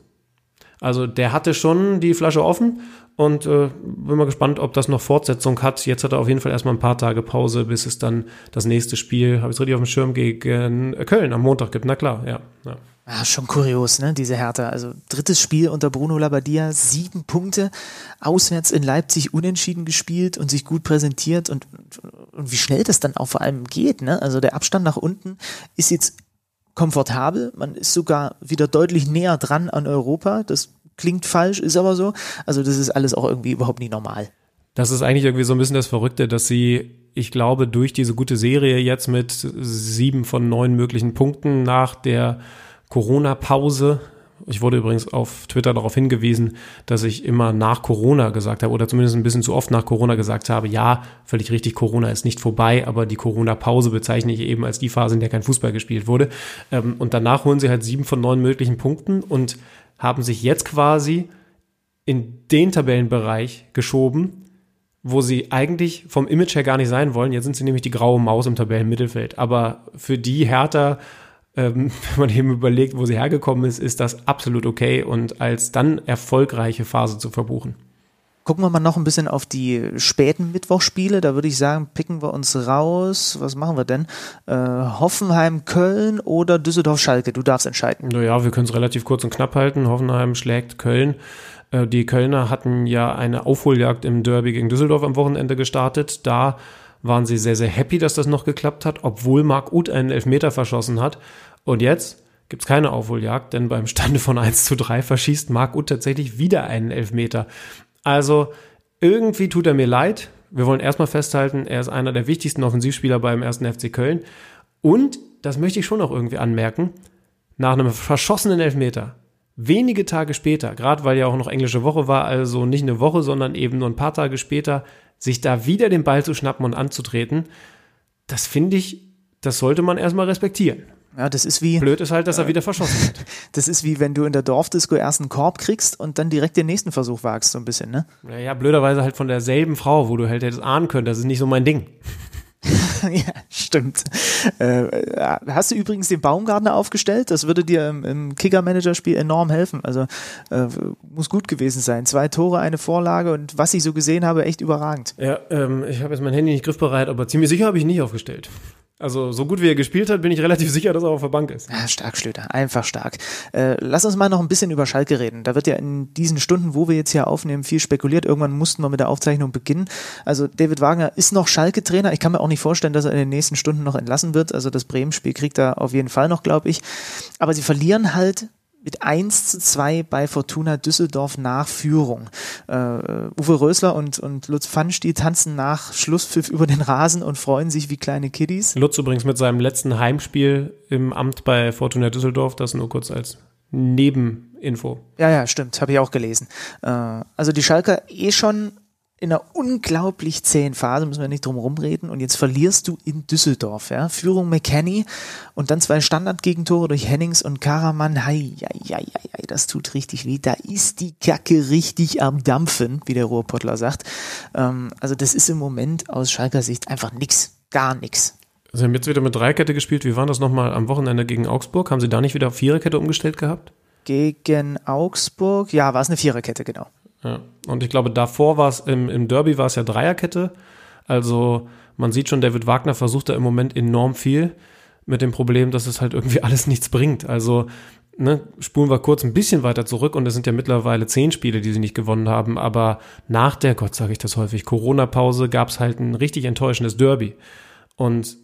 Also der hatte schon die Flasche offen und äh, bin mal gespannt, ob das noch Fortsetzung hat. Jetzt hat er auf jeden Fall erstmal ein paar Tage Pause, bis es dann das nächste Spiel, habe ich es richtig auf dem Schirm, gegen Köln am Montag gibt. Na klar, ja. ja. Ja, schon kurios, ne, diese Hertha. Also drittes Spiel unter Bruno Labbadia, sieben Punkte, auswärts in Leipzig unentschieden gespielt und sich gut präsentiert und, und wie schnell das dann auch vor allem geht, ne? Also der Abstand nach unten ist jetzt komfortabel, man ist sogar wieder deutlich näher dran an Europa. Das klingt falsch, ist aber so. Also das ist alles auch irgendwie überhaupt nicht normal. Das ist eigentlich irgendwie so ein bisschen das Verrückte, dass sie, ich glaube, durch diese gute Serie jetzt mit sieben von neun möglichen Punkten nach der Corona-Pause, ich wurde übrigens auf Twitter darauf hingewiesen, dass ich immer nach Corona gesagt habe oder zumindest ein bisschen zu oft nach Corona gesagt habe, ja, völlig richtig, Corona ist nicht vorbei, aber die Corona-Pause bezeichne ich eben als die Phase, in der kein Fußball gespielt wurde. Ähm, Und danach holen sie halt sieben von neun möglichen Punkten und haben sich jetzt quasi in den Tabellenbereich geschoben, wo sie eigentlich vom Image her gar nicht sein wollen. Jetzt sind sie nämlich die graue Maus im Tabellenmittelfeld. Aber für die Hertha, ähm, wenn man eben überlegt, wo sie hergekommen ist, ist das absolut okay und als dann erfolgreiche Phase zu verbuchen. Gucken wir mal noch ein bisschen auf die späten Mittwochspiele. Da würde ich sagen, picken wir uns raus. Was machen wir denn? Äh, Hoffenheim, Köln oder Düsseldorf, Schalke? Du darfst entscheiden. Naja, wir können es relativ kurz und knapp halten. Hoffenheim schlägt Köln. Äh, Die Kölner hatten ja eine Aufholjagd im Derby gegen Düsseldorf am Wochenende gestartet. Da waren sie sehr, sehr happy, dass das noch geklappt hat, obwohl Marc Uth einen Elfmeter verschossen hat. Und jetzt gibt's keine Aufholjagd, denn beim Stande von 1 zu 3 verschießt Marc Uth tatsächlich wieder einen Elfmeter. Also irgendwie tut er mir leid. Wir wollen erstmal festhalten, er ist einer der wichtigsten Offensivspieler beim ersten FC Köln. Und, das möchte ich schon auch irgendwie anmerken, nach einem verschossenen Elfmeter, wenige Tage später, gerade weil ja auch noch englische Woche war, also nicht eine Woche, sondern eben nur ein paar Tage später, sich da wieder den Ball zu schnappen und anzutreten, das finde ich, das sollte man erstmal respektieren. Ja, das ist wie, Blöd ist halt, dass er wieder verschossen wird. das ist wie wenn du in der Dorfdisco erst einen Korb kriegst und dann direkt den nächsten Versuch wagst, so ein bisschen, ne? Naja, blöderweise halt von derselben Frau, wo du halt hättest ahnen können, das ist nicht so mein Ding. ja, stimmt. Äh, hast du übrigens den Baumgartner aufgestellt? Das würde dir im, im Kicker-Manager-Spiel enorm helfen. Also äh, muss gut gewesen sein. Zwei Tore, eine Vorlage und was ich so gesehen habe, echt überragend. Ja, ähm, ich habe jetzt mein Handy nicht griffbereit, aber ziemlich sicher habe ich ihn nicht aufgestellt. Also so gut wie er gespielt hat, bin ich relativ sicher, dass er auf der Bank ist. Ja, stark, Schlöter, einfach stark. Äh, lass uns mal noch ein bisschen über Schalke reden. Da wird ja in diesen Stunden, wo wir jetzt hier aufnehmen, viel spekuliert. Irgendwann mussten wir mit der Aufzeichnung beginnen. Also David Wagner ist noch Schalke-Trainer. Ich kann mir auch nicht vorstellen, dass er in den nächsten Stunden noch entlassen wird. Also das Bremen-Spiel kriegt er auf jeden Fall noch, glaube ich. Aber sie verlieren halt mit 1 zu 2 bei Fortuna Düsseldorf nach Führung. Äh, Uwe Rösler und, und Lutz Pfannstiel tanzen nach Schlusspfiff über den Rasen und freuen sich wie kleine Kiddies. Lutz übrigens mit seinem letzten Heimspiel im Amt bei Fortuna Düsseldorf, das nur kurz als Nebeninfo. Ja, ja, stimmt, habe ich auch gelesen. Äh, also die Schalker eh schon in einer unglaublich zähen Phase, müssen wir nicht drum rumreden. Und jetzt verlierst du in Düsseldorf, ja. Führung McKenny und dann zwei Standardgegentore durch Hennings und Karaman. Hei, hei, hei, hei, das tut richtig weh. Da ist die Kacke richtig am Dampfen, wie der Ruhrpottler sagt. Ähm, also das ist im Moment aus Schalker Sicht einfach nix. Gar nix. Sie haben jetzt wieder mit Dreikette gespielt. Wie war das nochmal am Wochenende gegen Augsburg? Haben Sie da nicht wieder auf Viererkette umgestellt gehabt? Gegen Augsburg, ja, war es eine Viererkette, genau. Ja. Und ich glaube, davor war es im, im Derby war es ja Dreierkette. Also man sieht schon, David Wagner versucht da im Moment enorm viel mit dem Problem, dass es halt irgendwie alles nichts bringt. Also ne, spulen wir kurz ein bisschen weiter zurück und es sind ja mittlerweile zehn Spiele, die sie nicht gewonnen haben. Aber nach der, Gott sage ich das häufig, Corona-Pause gab es halt ein richtig enttäuschendes Derby. Und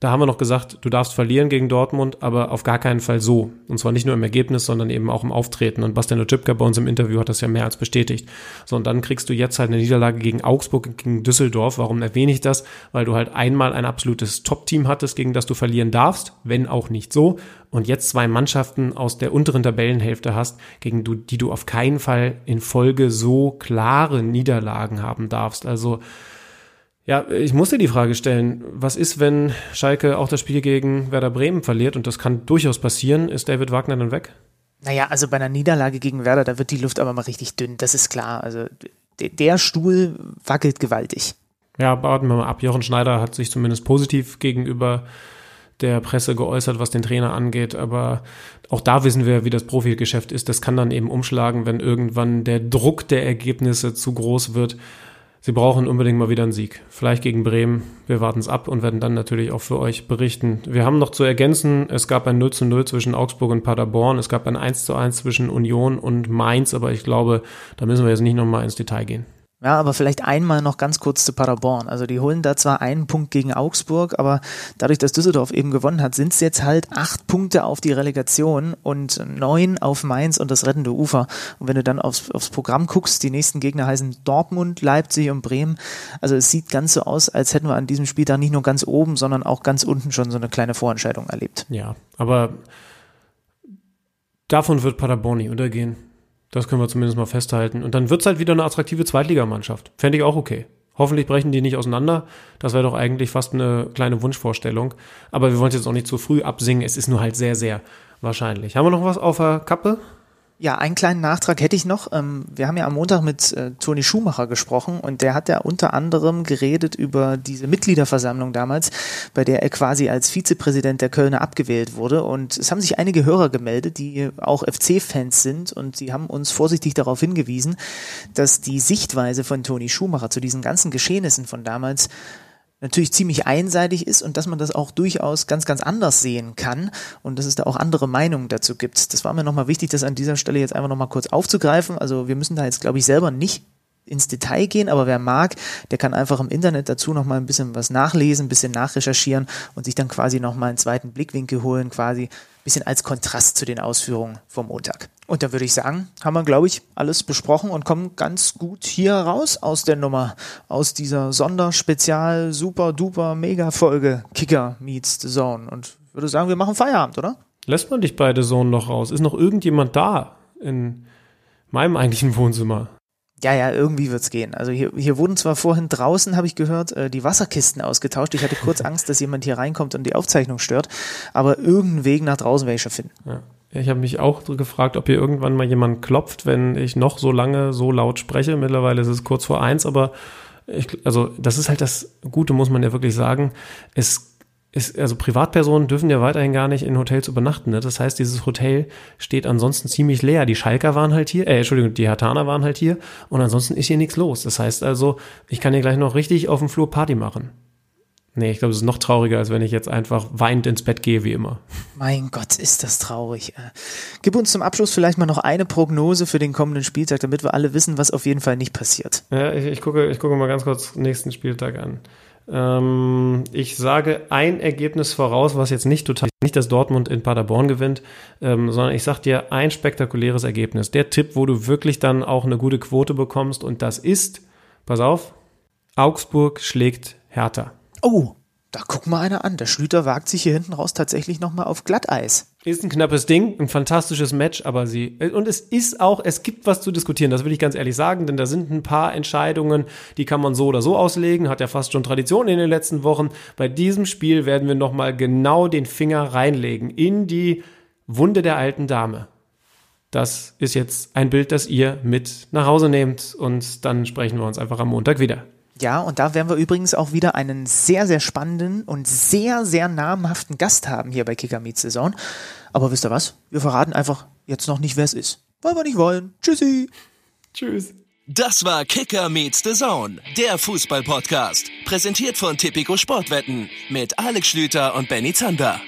da haben wir noch gesagt, du darfst verlieren gegen Dortmund, aber auf gar keinen Fall so. Und zwar nicht nur im Ergebnis, sondern eben auch im Auftreten. Und Bastian Oczipka bei uns im Interview hat das ja mehr als bestätigt. So, und dann kriegst du jetzt halt eine Niederlage gegen Augsburg, gegen Düsseldorf. Warum erwähne ich das? Weil du halt einmal ein absolutes Top-Team hattest, gegen das du verlieren darfst, wenn auch nicht so. Und jetzt zwei Mannschaften aus der unteren Tabellenhälfte hast, gegen du, die du auf keinen Fall in Folge so klare Niederlagen haben darfst. Also, ja, ich muss dir die Frage stellen, was ist, wenn Schalke auch das Spiel gegen Werder Bremen verliert und das kann durchaus passieren, ist David Wagner dann weg? Naja, also bei einer Niederlage gegen Werder, da wird die Luft aber mal richtig dünn, das ist klar. Also der Stuhl wackelt gewaltig. Ja, warten wir mal ab. Jochen Schneider hat sich zumindest positiv gegenüber der Presse geäußert, was den Trainer angeht, aber auch da wissen wir, wie das Profigeschäft ist. Das kann dann eben umschlagen, wenn irgendwann der Druck der Ergebnisse zu groß wird Sie brauchen unbedingt mal wieder einen Sieg. Vielleicht gegen Bremen. Wir warten es ab und werden dann natürlich auch für euch berichten. Wir haben noch zu ergänzen, es gab ein 0 zu 0 zwischen Augsburg und Paderborn. Es gab ein 1 zu 1 zwischen Union und Mainz, aber ich glaube, da müssen wir jetzt nicht nochmal ins Detail gehen. Ja, aber vielleicht einmal noch ganz kurz zu Paderborn. Also die holen da zwar einen Punkt gegen Augsburg, aber dadurch, dass Düsseldorf eben gewonnen hat, sind es jetzt halt acht Punkte auf die Relegation und neun auf Mainz und das rettende Ufer. Und wenn du dann aufs, aufs Programm guckst, die nächsten Gegner heißen Dortmund, Leipzig und Bremen. Also es sieht ganz so aus, als hätten wir an diesem Spieltag nicht nur ganz oben, sondern auch ganz unten schon so eine kleine Vorentscheidung erlebt. Ja, aber davon wird Paderborn nicht untergehen. Das können wir zumindest mal festhalten. Und dann wird es halt wieder eine attraktive Zweitligamannschaft. Fände ich auch okay. Hoffentlich brechen die nicht auseinander. Das wäre doch eigentlich fast eine kleine Wunschvorstellung. Aber wir wollen es jetzt auch nicht zu früh absingen. Es ist nur halt sehr, sehr wahrscheinlich. Haben wir noch was auf der Kappe? Ja, einen kleinen Nachtrag hätte ich noch. Ähm, wir haben ja am Montag mit äh, Toni Schumacher gesprochen und der hat ja unter anderem geredet über diese Mitgliederversammlung damals, bei der er quasi als Vizepräsident der Kölner abgewählt wurde. Und es haben sich einige Hörer gemeldet, die auch FC-Fans sind und sie haben uns vorsichtig darauf hingewiesen, dass die Sichtweise von Toni Schumacher zu diesen ganzen Geschehnissen von damals natürlich ziemlich einseitig ist und dass man das auch durchaus ganz, ganz anders sehen kann und dass es da auch andere Meinungen dazu gibt. Das war mir nochmal wichtig, das an dieser Stelle jetzt einfach nochmal kurz aufzugreifen. Also wir müssen da jetzt, glaube ich, selber nicht ins Detail gehen, aber wer mag, der kann einfach im Internet dazu nochmal ein bisschen was nachlesen, ein bisschen nachrecherchieren und sich dann quasi nochmal einen zweiten Blickwinkel holen, quasi bisschen als Kontrast zu den Ausführungen vom Montag. Und da würde ich sagen, haben wir, glaube ich, alles besprochen und kommen ganz gut hier raus aus der Nummer, aus dieser Sonderspezial Super Duper Mega Folge Kicker meets the Zone. Und würde sagen, wir machen Feierabend, oder? Lässt man dich bei The Zone noch raus? Ist noch irgendjemand da in meinem eigentlichen Wohnzimmer? Ja, ja, irgendwie wird's gehen. Also hier, hier wurden zwar vorhin draußen, habe ich gehört, äh, die Wasserkisten ausgetauscht. Ich hatte kurz Angst, dass jemand hier reinkommt und die Aufzeichnung stört. Aber irgendeinen Weg nach draußen werde ich schon finden. Ja. Ich habe mich auch gefragt, ob hier irgendwann mal jemand klopft, wenn ich noch so lange so laut spreche. Mittlerweile ist es kurz vor eins, aber ich, also das ist halt das Gute, muss man ja wirklich sagen. Es ist, also Privatpersonen dürfen ja weiterhin gar nicht in Hotels übernachten. Ne? Das heißt, dieses Hotel steht ansonsten ziemlich leer. Die Schalker waren halt hier, äh, Entschuldigung, die Hatana waren halt hier und ansonsten ist hier nichts los. Das heißt also, ich kann hier gleich noch richtig auf dem Flur Party machen. Nee, ich glaube, es ist noch trauriger, als wenn ich jetzt einfach weinend ins Bett gehe, wie immer. Mein Gott, ist das traurig. Äh, gib uns zum Abschluss vielleicht mal noch eine Prognose für den kommenden Spieltag, damit wir alle wissen, was auf jeden Fall nicht passiert. Ja, ich, ich gucke, ich gucke mal ganz kurz nächsten Spieltag an. Ähm, ich sage ein Ergebnis voraus, was jetzt nicht total, nicht, dass Dortmund in Paderborn gewinnt, ähm, sondern ich sage dir ein spektakuläres Ergebnis. Der Tipp, wo du wirklich dann auch eine gute Quote bekommst und das ist, pass auf, Augsburg schlägt Hertha. Oh, da guck mal einer an. Der Schlüter wagt sich hier hinten raus tatsächlich nochmal auf Glatteis. Ist ein knappes Ding, ein fantastisches Match, aber sie, und es ist auch, es gibt was zu diskutieren, das will ich ganz ehrlich sagen, denn da sind ein paar Entscheidungen, die kann man so oder so auslegen, hat ja fast schon Tradition in den letzten Wochen. Bei diesem Spiel werden wir nochmal genau den Finger reinlegen in die Wunde der alten Dame. Das ist jetzt ein Bild, das ihr mit nach Hause nehmt und dann sprechen wir uns einfach am Montag wieder. Ja, und da werden wir übrigens auch wieder einen sehr, sehr spannenden und sehr, sehr namhaften Gast haben hier bei Kicker Meets Saison. Aber wisst ihr was? Wir verraten einfach jetzt noch nicht, wer es ist. Weil wir nicht wollen. Tschüssi. Tschüss. Das war Kicker meets the Zone, der Fußball-Podcast. Präsentiert von Tipico Sportwetten mit Alex Schlüter und Benny Zander.